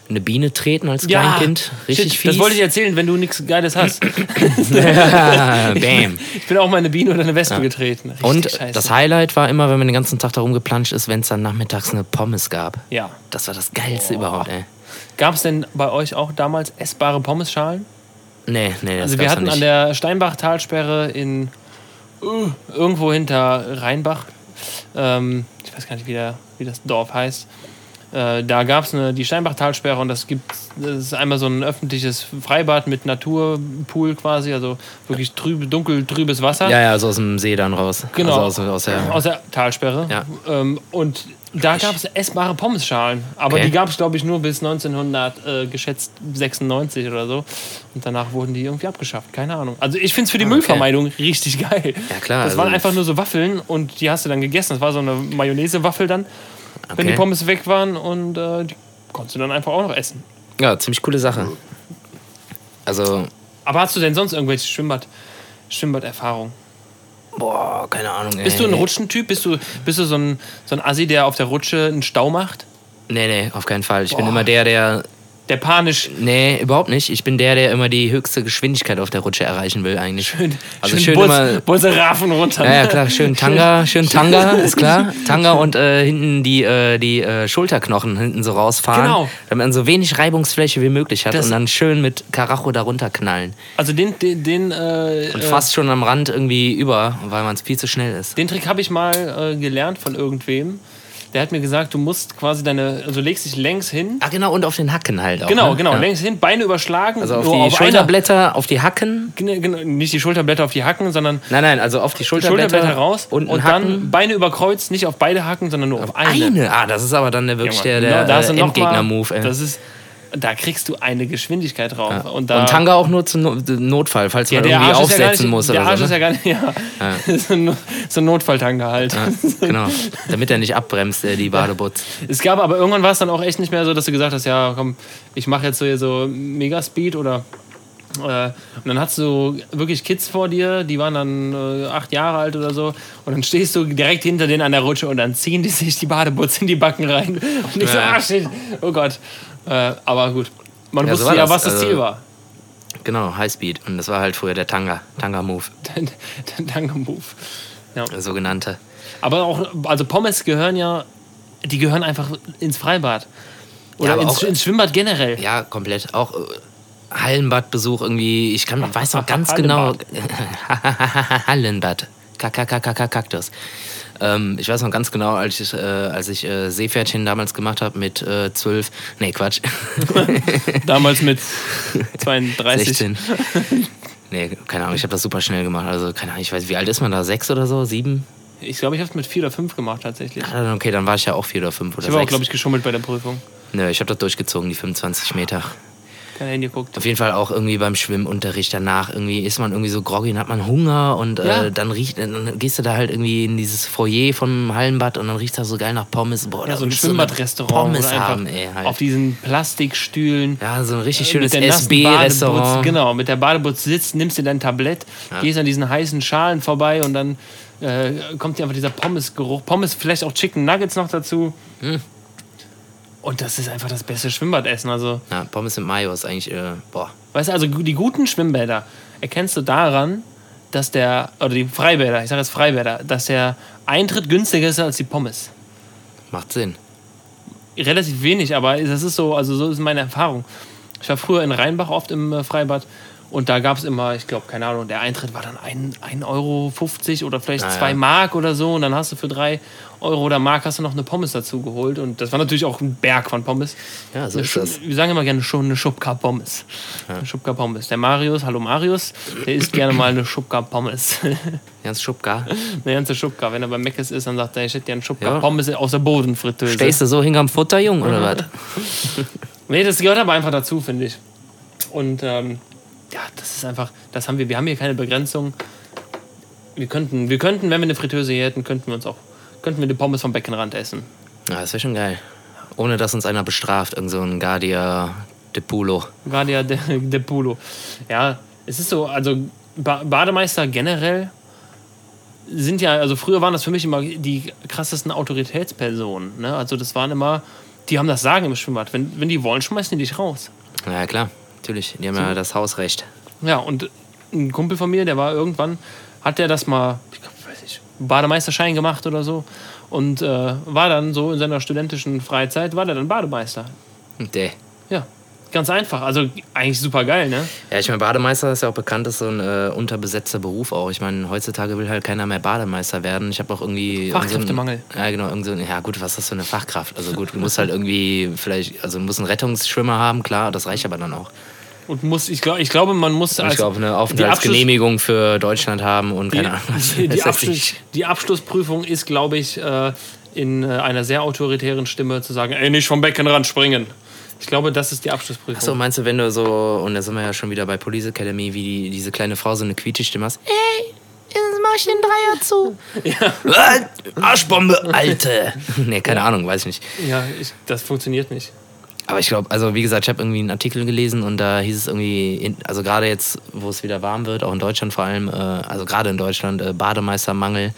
eine Biene treten als Kleinkind. Richtig
shit,
fies.
Das wollte ich erzählen, wenn du nichts Geiles hast.
Bam.
Ich bin auch mal eine Biene oder eine Wespe getreten. Richtig
Und
scheiße.
das Highlight war immer, wenn man den ganzen Tag da rumgeplanscht ist, wenn es dann nachmittags eine Pommes gab.
Ja.
Das war das Geilste überhaupt, ey.
Gab es denn bei euch auch damals essbare Pommesschalen?
Nee, nee, das
Also wir hatten
noch
an
nicht.
der Steinbach-Talsperre in uh, irgendwo hinter Rheinbach, ähm, ich weiß gar nicht, wie, der, wie das Dorf heißt, äh, da gab es die Steinbach-Talsperre und das gibt das ist einmal so ein öffentliches Freibad mit Naturpool quasi, also wirklich trüb, dunkel trübes Wasser.
Ja, ja, so aus dem See dann raus.
Genau.
Also aus, aus der,
Aus der Talsperre.
Ja.
Ähm, und da gab es essbare Pommesschalen. Aber
Okay.
die gab es, glaube ich, nur bis 1900, äh, geschätzt 96 oder so. Und danach wurden die irgendwie abgeschafft. Keine Ahnung. Also ich finde es für die
Ah,
Müllvermeidung richtig geil.
Ja, klar,
Das
also-
waren einfach nur so Waffeln und die hast du dann gegessen. Das war so eine Mayonnaise-Waffel dann, wenn die
Okay.
Pommes weg waren. Und äh, die konntest du dann einfach auch noch essen.
ja, ziemlich coole Sache. Also,
Aber hast du denn sonst irgendwelche Schwimmbad, Schwimmbad-Erfahrungen?
boah, keine Ahnung, ey.
Bist du ein Rutschentyp? Bist du, bist du so, ein, so ein Assi, der auf der Rutsche einen Stau macht?
Nee, nee, auf keinen Fall. Ich bin
Boah.
immer der, der.
Der panisch
Nee, überhaupt nicht. Ich bin der, der immer die höchste Geschwindigkeit auf der Rutsche erreichen will, eigentlich.
Schön,
Also
schön,
schön
Bus,
immer-
Busse raffen runter.
Ja, ja, klar, schön Tanga, schön Tanga, ist klar. Tanga und äh, hinten die, äh, die äh, Schulterknochen hinten so rausfahren.
Genau.
Damit man so wenig Reibungsfläche wie möglich hat
Das-
und dann schön mit Karacho darunter knallen.
Also den, den, den, äh,
Und
äh,
fast schon am Rand irgendwie über, weil man viel zu schnell ist.
den Trick habe ich mal äh, gelernt von irgendwem. Der hat mir gesagt, du musst quasi deine, also legst dich längs hin.
Ah, genau, und auf den Hacken halt auch.
Genau,
ne?
genau,
Ja.
längs hin, Beine überschlagen.
Also auf die
einer-
Schulterblätter, auf die Hacken.
Genau, genau, nicht die Schulterblätter auf die Hacken, sondern
Nein, nein, also auf die Schulterblätter,
Schulterblätter raus
und,
und,
Hacken.
dann Beine überkreuzt, nicht auf beide Hacken, sondern nur auf eine.
eine. Ah, das ist aber dann der, wirklich
Junge,
der, der
du
äh,
noch
Endgegner-Move. ey.
Das ist, da kriegst du eine Geschwindigkeit drauf.
Ja.
Und,
Und,
da,
Tanga auch nur zum No- Notfall, falls
ja,
man irgendwie
Arsch ja
aufsetzen
nicht,
muss
Der Arsch
so.
ist
Ne?
ja gar nicht, ja. so ein, so ein Notfalltanker halt.
Ja, genau. Damit er nicht abbremst, äh, die Badebutz.
Es gab aber irgendwann war es dann auch echt nicht mehr so, dass du gesagt hast, ja komm, ich mache jetzt so, so Megaspeed oder Äh, und dann hast du wirklich Kids vor dir, die waren dann äh, acht Jahre alt oder so. Und dann stehst du direkt hinter denen an der Rutsche und dann ziehen die sich die Badebutze in die Backen rein. Und ich so,
Ja.
ah shit, oh Gott. Äh, aber gut, man
Ja, so
wusste
war
ja,
das.
was das
Also-
Ziel war.
Genau, Highspeed. Und das war halt früher der Tanga, Tanga-Move,
Der, der Tango-Move. Ja.
der sogenannte.
Aber auch, also Pommes gehören ja, die gehören einfach ins Freibad. Oder
aber
ins,
auch-
ins Schwimmbad generell.
Ja, komplett. Auch äh, Hallenbadbesuch irgendwie. Ich kann, weiß noch ganz genau. Hallenbad. Kaktus. Ähm, ich weiß noch ganz genau, als ich, äh, als ich äh, Seepferdchen damals gemacht habe mit äh, 12. Nee, Quatsch.
Damals mit 32.
16. Nee, keine Ahnung, ich habe das super schnell gemacht. Also, keine Ahnung, ich weiß, wie alt ist man da? Sechs oder so? Sieben?
Ich glaube, ich habe es mit vier oder fünf gemacht tatsächlich.
Ah, Okay, dann war ich ja auch vier oder fünf oder
Ich habe auch,
sechs.
glaube ich, geschummelt bei der Prüfung.
Nö, ich habe das durchgezogen, die 25 Meter.
Keiner hingeguckt.
Auf jeden Fall auch irgendwie beim Schwimmunterricht danach. Irgendwie ist man irgendwie so groggy und hat man Hunger und
Ja.
äh, dann riecht, dann gehst du da halt irgendwie in dieses Foyer vom Hallenbad und dann riecht das so geil nach Pommes. Boah,
Ja, so ein Schwimmbadrestaurant.
Pommes haben, ey, halt.
Auf diesen Plastikstühlen.
ja, so ein richtig
äh,
schönes
der nassen
SB-Restaurant.
Genau, mit der Badebutz sitzt, nimmst dir dein Tablett,
Ja.
gehst an diesen heißen Schalen vorbei und dann äh, kommt dir einfach dieser Pommes-Geruch. Pommes, vielleicht auch Chicken Nuggets noch dazu.
Hm.
Und das ist einfach das beste Schwimmbadessen. Also,
Ja, Pommes mit Mayo ist eigentlich, äh, boah.
weißt du, also die guten Schwimmbäder erkennst du daran, dass der, oder die Freibäder, ich sage jetzt Freibäder, dass der Eintritt günstiger ist als die Pommes.
Macht Sinn.
relativ wenig, aber das ist so, also so ist meine Erfahrung. Ich war früher in Rheinbach oft im äh, Freibad und da gab es immer, ich glaube, keine Ahnung, der Eintritt war dann 1,50 Euro oder vielleicht
Ah, ja.
2 Mark oder so und dann hast du für 3 Euro oder Mark hast du noch eine Pommes dazu geholt und das war natürlich auch ein Berg von Pommes.
Ja, so
Eine
ist das.
Wir sagen immer gerne schon eine Schubka Pommes. Eine Schubka Pommes. Der Marius, hallo Marius, der isst gerne mal eine Schubka Pommes.
Ganz Schubka.
eine ganze Schubka. Wenn er bei Meckes ist, dann sagt er, ich hätte gerne Schubka
Ja.
Pommes aus der Bodenfritteuse.
Stehst du so hinterm Futter, Jung, oder was?
Nee, das gehört aber einfach dazu, finde ich. Und ähm, ja, das ist einfach, das haben wir, wir haben hier keine Begrenzung. Wir könnten, wir könnten, wenn wir eine Fritteuse hier hätten, könnten wir uns auch, könnten wir die Pommes vom Beckenrand essen.
Ja, das wäre schon geil. Ohne dass uns einer bestraft, irgend so ein Guardia de Pulo.
Guardia de, de Pulo. Ja, es ist so, also ba Bademeister generell sind ja, also früher waren das für mich immer die krassesten Autoritätspersonen. Ne? Also das waren immer, die haben das Sagen im Schwimmbad. Wenn, wenn die wollen, schmeißen die dich raus.
Ja, klar. Natürlich. Die haben ja das Hausrecht.
Ja, und ein Kumpel von mir, der war irgendwann, hat der das mal, ich glaub, weiß nicht, Bademeisterschein gemacht oder so. Und äh, war dann so in seiner studentischen Freizeit, war der dann Bademeister.
Der.
Ja, ganz einfach. Also eigentlich super geil, ne?
Ja, ich meine, Bademeister ist ja auch bekannt, ist so ein äh, unterbesetzter Beruf auch. Ich meine, heutzutage will halt keiner mehr Bademeister werden. Ich habe auch irgendwie.
Fachkräftemangel.
so Ja, genau. Irgend so ja, gut, was ist das für eine Fachkraft? Also gut, du musst halt irgendwie vielleicht, also du musst einen Rettungsschwimmer haben, klar, das reicht aber dann auch.
Und muss, ich, glaub, ich glaube, man muss
ich glaube, eine Aufenthaltsgenehmigung für Deutschland haben und
Die,
keine Ahnung. was
die, die, Abschluss, die Abschlussprüfung ist, glaube ich, äh, in äh, einer sehr autoritären Stimme zu sagen, ey, nicht vom Beckenrand springen. Ich glaube, das ist die Abschlussprüfung.
Achso, meinst du, wenn du so, und da sind wir ja schon wieder bei Police Academy, wie die, diese kleine Frau so eine Quietsche-Stimme hast?
Jetzt mach ich den Dreier zu.
Äh, Arschbombe, Alte! nee, keine Ahnung, weiß ich nicht.
Ja, ich, das funktioniert nicht.
Aber ich glaube, also wie gesagt, ich habe irgendwie einen Artikel gelesen und da hieß es irgendwie, in, also gerade jetzt, wo es wieder warm wird, auch in Deutschland vor allem, äh, also gerade in Deutschland, äh, Bademeistermangel.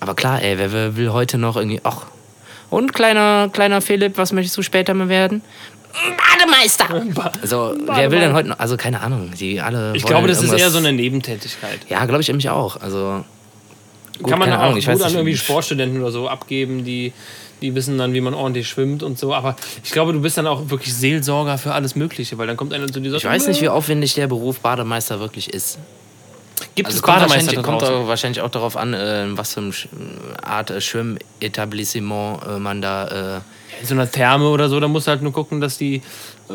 Aber klar, ey, wer, wer will heute noch irgendwie, ach, und kleiner, kleiner Philipp, was möchtest du später mal werden?
Bademeister.
Also, wer will denn heute noch, also keine Ahnung, die alle
Ich glaube, das ist
irgendwas-
eher so eine Nebentätigkeit.
Ja, glaube ich nämlich auch, also... gut,
Kann man auch
Ahnung, ich
gut
weiß
an irgendwie
wie-
Sportstudenten oder so abgeben, die, die wissen dann, wie man ordentlich schwimmt und so. Aber ich glaube, du bist dann auch wirklich Seelsorger für alles Mögliche, weil dann kommt einer zu dir und
Ich weiß nicht, wie
"Äh,
aufwendig der Beruf Bademeister wirklich ist.
gibt
Also
es
kommt
Bademeister
wahrscheinlich,
da
kommt auch wahrscheinlich auch darauf an, äh, was für eine Art äh, Schwimmetablissement äh, man da. Äh,
In so einer Therme oder so, da musst du halt nur gucken, dass die. Äh,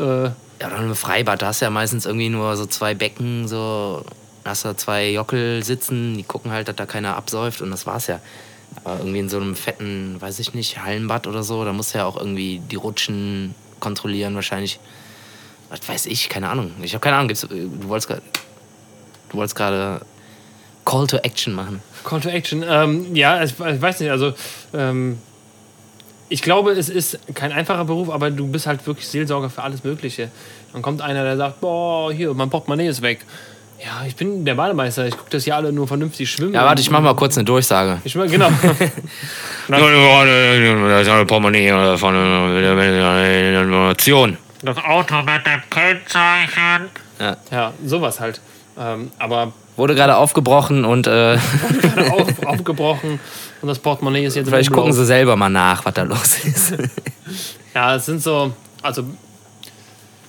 ja, oder im Freibad, da hast du ja meistens irgendwie nur so zwei Becken, so hast du zwei Jockel sitzen, die gucken halt, dass da keiner absäuft und das war's ja. Aber irgendwie in so einem fetten, weiß ich nicht, Hallenbad oder so, da musst du ja auch irgendwie die Rutschen kontrollieren, wahrscheinlich. Was weiß ich, keine Ahnung. Ich habe keine Ahnung. Gibt's, du wolltest gerade. Du wolltest gerade Call to Action machen.
Call to Action. Ähm, ja, ich, ich weiß nicht, also. Ähm, ich glaube, es ist kein einfacher Beruf, aber du bist halt wirklich Seelsorger für alles Mögliche. Dann kommt einer, der sagt, boah, hier, mein Portemonnaie ist weg. Ja, ich bin der Bademeister, ich gucke, dass hier alle nur vernünftig schwimmen.
Ja, warte, ich mach mal kurz eine Durchsage.
Ich mach, genau.
Das ist eine Portemonnaie oder von einer Information.
Das Auto mit dem Kennzeichen.
Ja.
Ja, sowas halt. Ähm, aber
Wurde gerade aufgebrochen und äh,
gerade auf, aufgebrochen und das Portemonnaie ist jetzt im
vielleicht gucken sie selber mal nach, was da los ist.
Ja, es sind so, also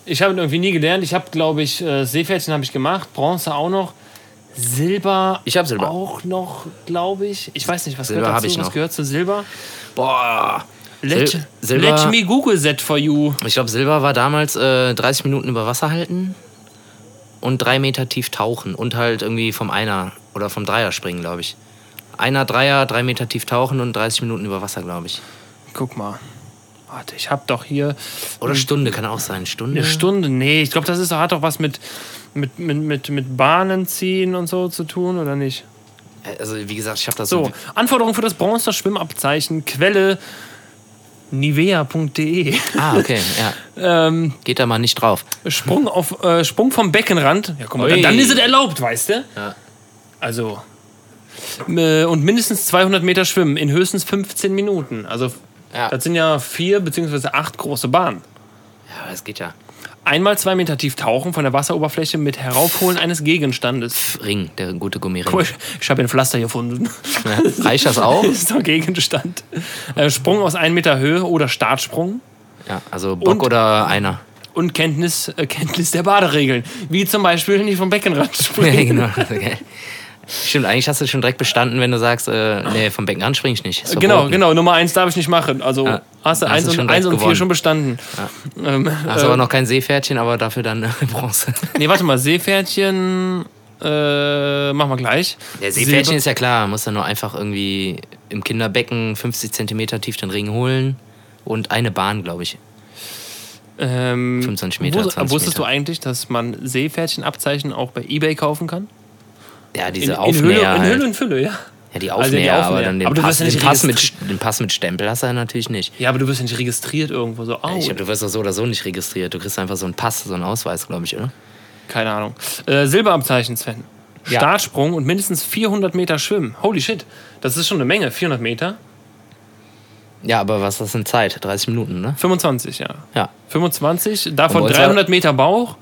ich habe irgendwie nie gelernt. Ich habe, glaube ich, äh, Seepferdchen habe ich gemacht, Bronze auch noch, Silber.
Ich hab Silber.
auch noch, glaube ich. Ich weiß nicht, was
Silber
gehört dazu.
ich
Was
noch.
gehört zu Silber?
Boah.
Let,
Sil Silber-
let me Google that for you.
Ich glaube, Silber war damals äh, 30 Minuten über Wasser halten und drei Meter tief tauchen und halt irgendwie vom Einer oder vom Dreier springen, glaube ich. Einer, Dreier, drei Meter tief tauchen und 30 Minuten über Wasser, glaube ich.
Guck mal. Warte, ich habe doch hier
Oder Stunde, kann auch sein. Stunde?
eine Stunde. Nee, ich glaube, das ist, hat doch was mit, mit, mit, mit, mit Bahnen ziehen und so zu tun, oder nicht?
Also, wie gesagt, ich habe das
So, Anforderungen für das Bronzer Schwimmabzeichen, Quelle nivea.de.
Ah, okay, ja.
ähm,
Geht da mal nicht drauf.
Sprung, auf, äh, Sprung vom Beckenrand. Ja, guck mal,
Ui.
dann, dann ist es erlaubt, weißt du?
Ja.
Also. Äh, und mindestens 200 Meter schwimmen in höchstens 15 Minuten. Also,
Ja.
das sind ja vier beziehungsweise acht große Bahnen.
Ja, das geht ja.
Einmal zwei Meter tief tauchen von der Wasseroberfläche mit Heraufholen eines Gegenstandes.
Ring, der gute Gummiring.
Cool, ich habe ein Pflaster gefunden.
Ja. Reicht das auch?
Das ist doch Gegenstand. Äh, Sprung aus 1 Meter Höhe oder Startsprung.
Ja, also Bock
Und-
oder einer.
Und Kenntnis, äh, Kenntnis der Baderegeln. Wie zum Beispiel nicht vom Beckenrand
Ja,
springen.
genau. Okay. Stimmt, eigentlich hast du schon direkt bestanden, wenn du sagst, äh, nee, vom Becken an spring ich nicht.
Genau, genau. Nummer 1 darf ich nicht machen. Also
Ja.
hast du
Hast
1
du
und,
schon
1
direkt
und 4
gewonnen.
schon bestanden. Ähm,
Hast
äh,
aber noch kein Seepferdchen, aber dafür dann äh, Bronze.
Nee, warte mal. Seepferdchen äh, machen wir gleich.
Der Seepferdchen
Silber-
ist ja klar, muss dann nur einfach irgendwie im Kinderbecken 50 Zentimeter tief den Ring holen und eine Bahn, glaube ich.
ähm,
25 Meter, 20
Wusstest du
Meter.
eigentlich, dass man Seepferdchenabzeichen auch bei Ebay kaufen kann?
Ja,
In,
diese
in,
Aufnäher.
Hülle, in
halt.
Hülle und Fülle, ja.
Ja, die
Also die
Aufnäher, aber
Aufnäher.
dann den,
Aber
Pass,
ja
den, Pass mit, den Pass mit Stempel hast du ja natürlich nicht.
Ja, aber du wirst ja nicht registriert irgendwo so. Oh,
Ich glaube, du wirst doch so oder so nicht registriert. Du kriegst einfach so einen Pass, so einen Ausweis, glaube ich, oder?
keine Ahnung. Äh, Silberabzeichen, Sven.
Ja.
Startsprung und mindestens 400 Meter schwimmen. Holy shit. Das ist schon eine Menge. 400 Meter.
Ja, aber was ist das in Zeit? 30 Minuten, ne?
25, ja.
Ja.
25, davon
Und wollt's
300 Meter Bauch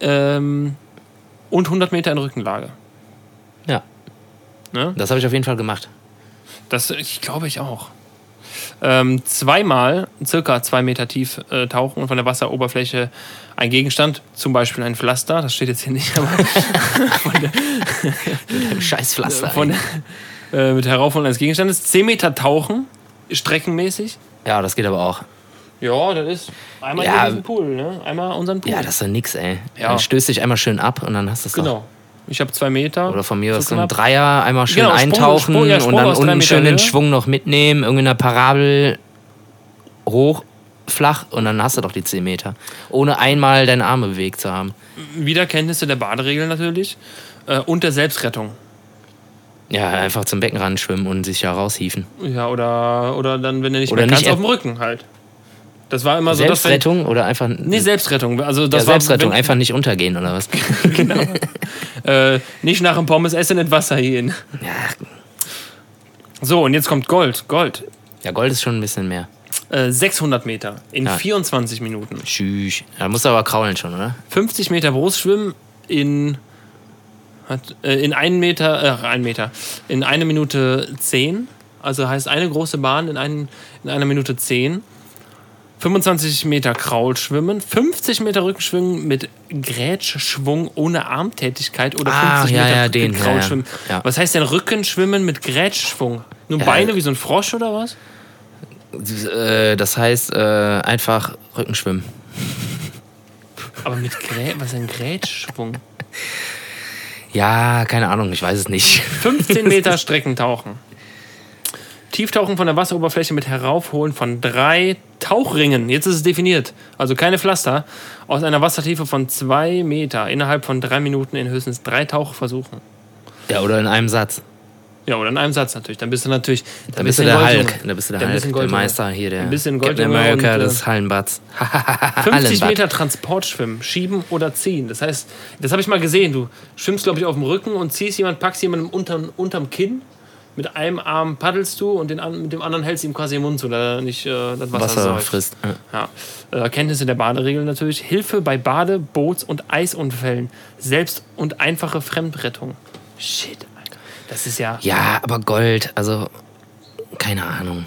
ähm, und 100 Meter in Rückenlage. Ne?
Das habe ich auf jeden Fall gemacht.
Das ich glaube ich auch. Ähm, zweimal circa zwei Meter tief äh, tauchen und von der Wasseroberfläche ein Gegenstand, zum Beispiel ein Pflaster, das steht jetzt hier nicht, aber
Scheißpflaster.
von, äh, mit Heraufholen eines Gegenstandes. 10 Meter tauchen, streckenmäßig.
ja, das geht aber auch.
Ja, das ist einmal
Ja.
diesen Pool, ne? Einmal unseren Pool.
Ja, das ist doch nix, ey.
Ja.
Dann stößt dich einmal schön ab und dann hast du es doch.
Ich habe zwei Meter.
Oder von mir aus
So
ein. Dreier, einmal schön
Genau, Sprung-
eintauchen
Sprung- ja, Sprung
und dann unten schön den. Schwung noch mitnehmen, irgendwie eine Parabel hoch, flach und dann hast du doch die 10 Meter. Ohne einmal deine Arme bewegt zu haben.
Wieder Kenntnisse der Baderegeln natürlich. Äh, und der Selbstrettung.
Ja, einfach zum Beckenrand schwimmen und sich ja raushieven.
Ja, oder, oder dann, wenn du nicht
Oder
mehr kannst,
nicht
auf dem Rücken halt. Das war immer so,
Selbstrettung oder einfach.
Nee, Selbstrettung. Also
ja,
das war,
Selbstrettung,
wenn,
einfach nicht untergehen oder was?
äh, nicht nach dem Pommes essen in Wasser gehen.
ja,
So, und jetzt kommt Gold. Gold.
ja, Gold ist schon ein bisschen mehr.
Äh, 600 Meter in
Ja.
24 Minuten.
Tschüss. Da musst du aber kraulen schon, oder?
50 Meter Brustschwimmen in hat, äh, in einen Meter, äh, ein Meter, in eine Minute 10. Also heißt eine große Bahn in, einen, in einer Minute 10. 25 Meter Kraulschwimmen, 50 Meter Rückenschwimmen mit Grätschschwung ohne Armtätigkeit oder
Ah,
50
ja,
Meter
ja, den,
Kraulschwimmen.
ja.
Was heißt denn Rückenschwimmen mit Grätschschwung? Nur. Beine wie so ein Frosch oder was?
Äh, Das heißt äh, einfach Rückenschwimmen.
Aber mit Grä was ist ein Grätschschwung?
Ja, keine Ahnung, ich weiß es nicht.
15 Meter Streckentauchen. Tieftauchen von der Wasseroberfläche mit Heraufholen von drei Tauchringen. Jetzt ist es definiert. Also keine Pflaster. Aus einer Wassertiefe von zwei Meter innerhalb von drei Minuten in höchstens drei Tauchversuchen.
Ja, oder in einem Satz.
Ja, oder in einem Satz natürlich. Dann bist du natürlich.
Dann bist du der Hulk. Dann bist du der
Dann
Hulk,
bist du ein
der. Meister hier, der
Ein bisschen
Captain
Goldjunge
America
und, äh,
des Hallenbads.
50
Hallenbad.
Meter Transportschwimmen, schieben oder ziehen. Das heißt, das habe ich mal gesehen. Du schwimmst, glaube ich, auf dem Rücken und ziehst jemanden, packst jemanden unterm, unterm Kinn. Mit einem Arm paddelst du und den, mit dem anderen hältst du ihm quasi den Mund zu, dass er nicht äh, das Wasser,
Wasser
säuft.
frisst. Ja.
Ja. Äh, Kenntnisse der Baderegeln natürlich. Hilfe bei Bade-, Boots- und Eisunfällen. Selbst- und einfache Fremdrettung. Shit, Alter. Das ist ja.
ja, aber Gold, also keine Ahnung.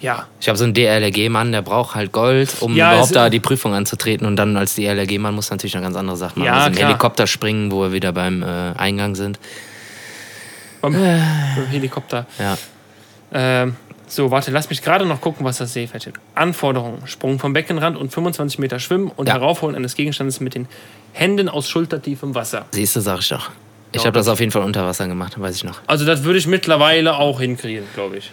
Ja.
Ich habe so einen DLRG-Mann, der braucht halt Gold, um
Ja,
überhaupt da die Prüfung anzutreten. Und dann als DLRG-Mann muss er natürlich noch ganz andere Sachen machen.
Ja,
also
klar.
Helikopter springen, wo wir wieder beim äh, Eingang sind.
Beim, beim Helikopter.
Ja.
Ähm, so, warte, lass mich gerade noch gucken, was das Seepferd steht. Anforderungen: Sprung vom Beckenrand und 25 Meter schwimmen und
Ja.
Heraufholen eines Gegenstandes mit den Händen aus schultertiefem Wasser.
Siehst du, sag ich doch. Ich habe das auf jeden Fall unter Wasser gemacht, weiß ich noch.
Also, das würde ich mittlerweile auch hinkriegen, glaube ich.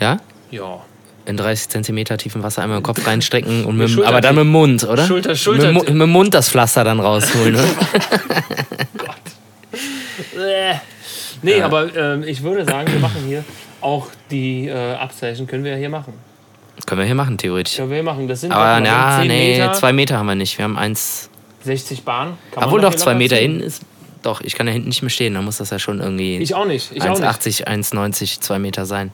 Ja?
Ja.
In 30 Zentimeter tiefem Wasser einmal den Kopf reinstecken und mit, aber dann mit dem Mund, oder?
Schulter- Schulter-
Mit, dem Mu- mit dem Mund das Pflaster dann rausholen. oder?
Äh. Nee, aber ähm, ich würde sagen, wir machen hier auch die äh, Abzeichen, können wir ja hier machen.
Können wir hier machen, theoretisch.
Können wir hier machen. Das sind
Aber ja,
10
nee,
Meter,
zwei Meter haben wir nicht. Wir haben eins.
60 Bahn. Kann
Obwohl doch zwei Meter hin ist. Doch, ich kann da hinten nicht mehr stehen. Dann muss das ja schon irgendwie
Ich auch nicht. Ich auch nicht.
1,80, 1,90, 2 Meter sein.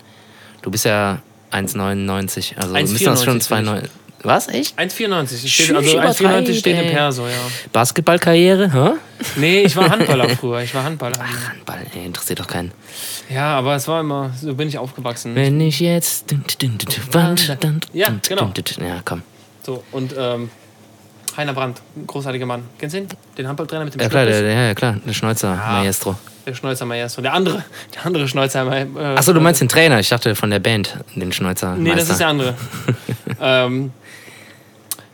Du bist ja 1,99. Also
1,94
müssen das schon
bin
2,9. Was? Echt?
1,94. Ich steht, also
übertreibt,
1,94 steht im. Perso, ja.
Basketballkarriere? Hä?
Nee, ich war Handballer früher. Ich war Handballer.
Handball, ey, interessiert doch keinen.
Ja, aber es war immer, so bin ich aufgewachsen.
Wenn ich jetzt.
Ja, genau.
Ja, komm.
So, und ähm, Heiner Brandt, großartiger Mann. Kennst du ihn? Den Handballtrainer mit dem
Ja, klar, der, ja, klar, der Schneuzer, Maestro.
Der Schneuzer Maestro. Der andere, der andere Schneuzer Maestro. Äh,
Achso, du meinst den Trainer? Ich dachte von der Band, den Schneuzer.
Nee, das
Meister.
ist der andere. ähm,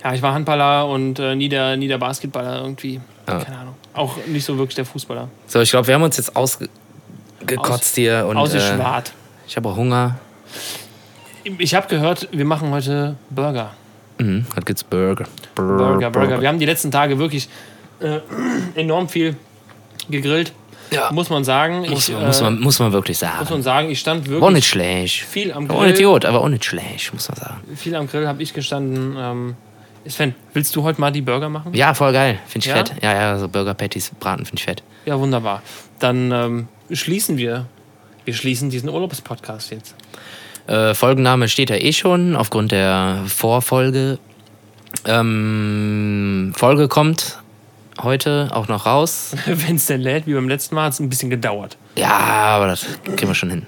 ja, ich war Handballer und äh, nie, der, nie der Basketballer irgendwie.
Ja.
Keine Ahnung. Auch nicht so wirklich der Fußballer.
So, ich glaube, wir haben uns jetzt ausgekotzt hier und äh,
Ausgeschwart.
ich habe auch Hunger.
Ich habe gehört, wir machen heute Burger.
Mhm, heute gibt's Burger.
Burger, Burger. Wir haben die letzten Tage wirklich äh, enorm viel gegrillt.
Ja.
Muss man sagen.
Muss,
ich,
man, muss,
äh,
man, muss man wirklich
muss man
sagen.
sagen, ich stand
War
wirklich
nicht schlecht.
viel am
War
Grill.
gut, aber auch nicht schlecht, muss man sagen.
Viel am Grill habe ich gestanden. Ähm, Sven, willst du heute mal die Burger machen?
Ja, voll geil. Finde ich
Ja?
fett. Ja, ja, so Burger Patties braten finde ich fett.
Ja, wunderbar. Dann ähm, schließen wir. Wir schließen diesen Urlaubspodcast jetzt.
Äh, Folgenname steht ja eh schon aufgrund der Vorfolge. Ähm, Folge kommt heute auch noch raus.
Wenn es denn lädt, wie beim letzten Mal, hat es ein bisschen gedauert.
Ja, aber das kriegen wir schon hin.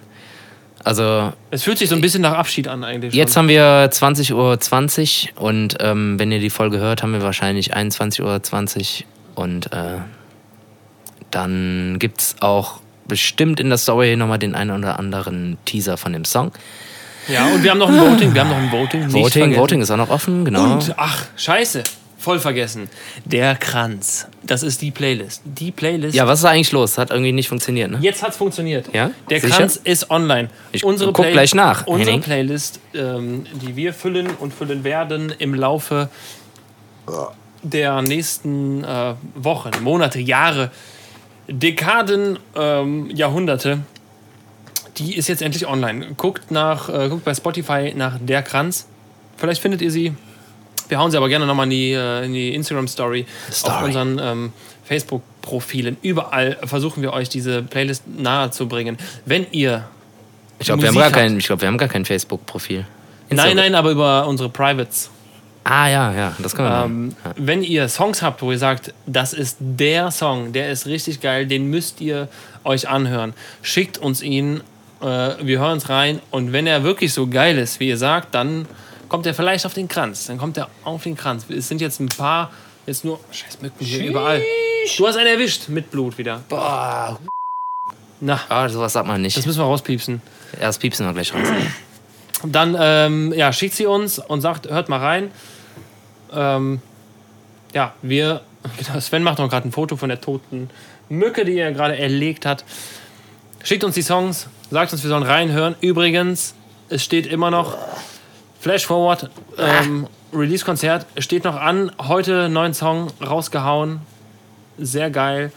Also
Es fühlt sich so ein bisschen nach Abschied an eigentlich.
jetzt
schon.
haben wir 20.20 Uhr und ähm, wenn ihr die Folge hört, haben wir wahrscheinlich 21.20 Uhr und äh, dann gibt es auch bestimmt in der Story nochmal den einen oder anderen Teaser von dem Song.
Ja, und wir haben noch ein Voting. Wir haben noch ein Voting.
Voting. Voting ist auch noch offen, genau.
Und, ach, scheiße. Voll vergessen. Der Kranz. Das ist die Playlist. Die Playlist.
Ja, was ist da eigentlich los? Hat irgendwie nicht funktioniert, ne?
Jetzt hat's funktioniert.
Ja?
Der
Sicher?
Kranz ist online.
Ich guck gleich nach,
Unsere
Henning.
Playlist, ähm, die wir füllen und füllen werden im Laufe der nächsten äh, Wochen, Monate, Jahre, Dekaden, ähm, Jahrhunderte, die ist jetzt endlich online. Guckt nach, äh, guckt bei Spotify nach Der Kranz. Vielleicht findet ihr sie. Wir hauen sie aber gerne nochmal in die, äh, in die Instagram-Story, auf unseren ähm, Facebook-Profilen. Überall versuchen wir euch diese Playlist nahe zu bringen. Wenn ihr.
Ich glaube, wir, haben gar kein- ich glaub, wir haben gar kein Facebook-Profil.
Nein, nein, aber über unsere Privates.
Ah, ja, ja, das können wir
Ähm,
machen. Ja.
Wenn ihr Songs habt, wo ihr sagt, das ist der Song, der ist richtig geil, den müsst ihr euch anhören, schickt uns ihn, äh, wir hören es rein und wenn er wirklich so geil ist, wie ihr sagt, dann kommt er vielleicht auf den Kranz. Dann kommt er auf den Kranz. Es sind jetzt ein paar, jetzt nur, scheiß Mücken hier überall. Du hast einen erwischt mit Blut wieder.
Boah.
Na,
Ah, sowas sagt man nicht.
das müssen wir rauspiepsen.
Erst piepsen wir gleich raus.
Dann ähm, ja, schickt sie uns und sagt, hört mal rein. Ähm, ja, wir, genau, Sven macht noch gerade ein Foto von der toten Mücke, die er gerade erlegt hat. Schickt uns die Songs, sagt uns, wir sollen reinhören. Übrigens, es steht immer noch Flash Forward, ähm, Release-Konzert steht noch an. Heute neuen Song rausgehauen. Sehr geil.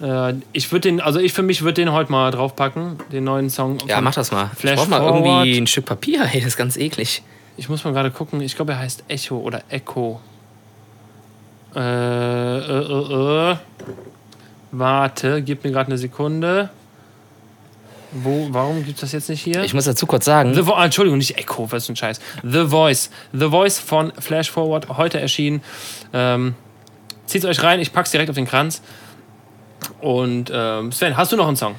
Äh, ich würde den, also ich für mich würde den heute mal draufpacken, den neuen Song.
Ja, mach das mal.
Flash
ich brauch mal
Forward.
irgendwie ein Stück Papier. Hey, das ist ganz eklig.
Ich muss mal gerade gucken. Ich glaube, er heißt Echo oder Echo. Äh, äh, äh, äh. Warte, gib mir gerade eine Sekunde. Wo, warum gibt es das jetzt nicht hier?
Ich muss dazu kurz sagen,
The Vo ah, Entschuldigung, nicht Echo, was ist ein Scheiß. The Voice. The Voice von Flash Forward, heute erschienen. Ähm, zieht euch rein, ich pack's direkt auf den Kranz. Und ähm, Sven, hast du noch einen Song?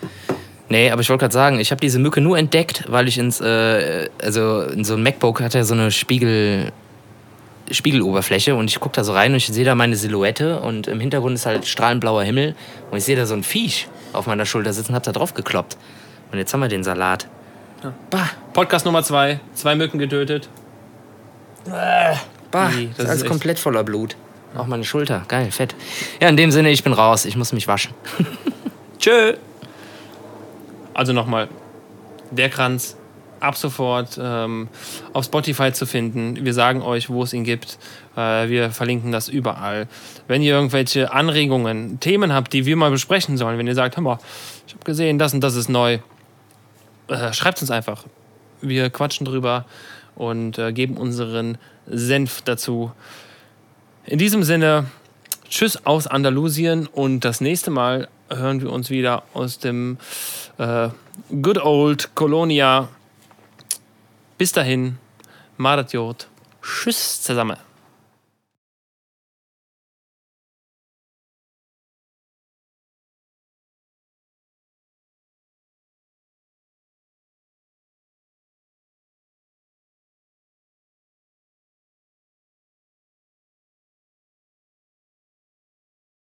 Nee, aber ich wollte gerade sagen, ich habe diese Mücke nur entdeckt, weil ich ins, äh, also in so ein MacBook hat er so eine Spiegel, Spiegeloberfläche und ich gucke da so rein und ich sehe da meine Silhouette und im Hintergrund ist halt strahlend blauer Himmel und ich sehe da so ein Viech auf meiner Schulter sitzen, hab da drauf gekloppt. Und jetzt haben wir den Salat. Bah,
Podcast Nummer zwei, zwei Mücken getötet.
bah,
Nee,
das ist alles
ist
komplett voller Blut. Auch meine Schulter, geil, fett. Ja, in dem Sinne, ich bin raus, ich muss mich waschen. Tschö.
Also nochmal, der Kranz ab sofort ähm, auf Spotify zu finden. Wir sagen euch, wo es ihn gibt. Äh, wir verlinken das überall. Wenn ihr irgendwelche Anregungen, Themen habt, die wir mal besprechen sollen, wenn ihr sagt, hör mal, ich habe gesehen, das und das ist neu, äh, schreibt uns einfach. Wir quatschen drüber und äh, geben unseren Senf dazu. In diesem Sinne, tschüss aus Andalusien und das nächste Mal hören wir uns wieder aus dem äh, Good Old Colonia. Bis dahin, Marat Jod. Tschüss zusammen.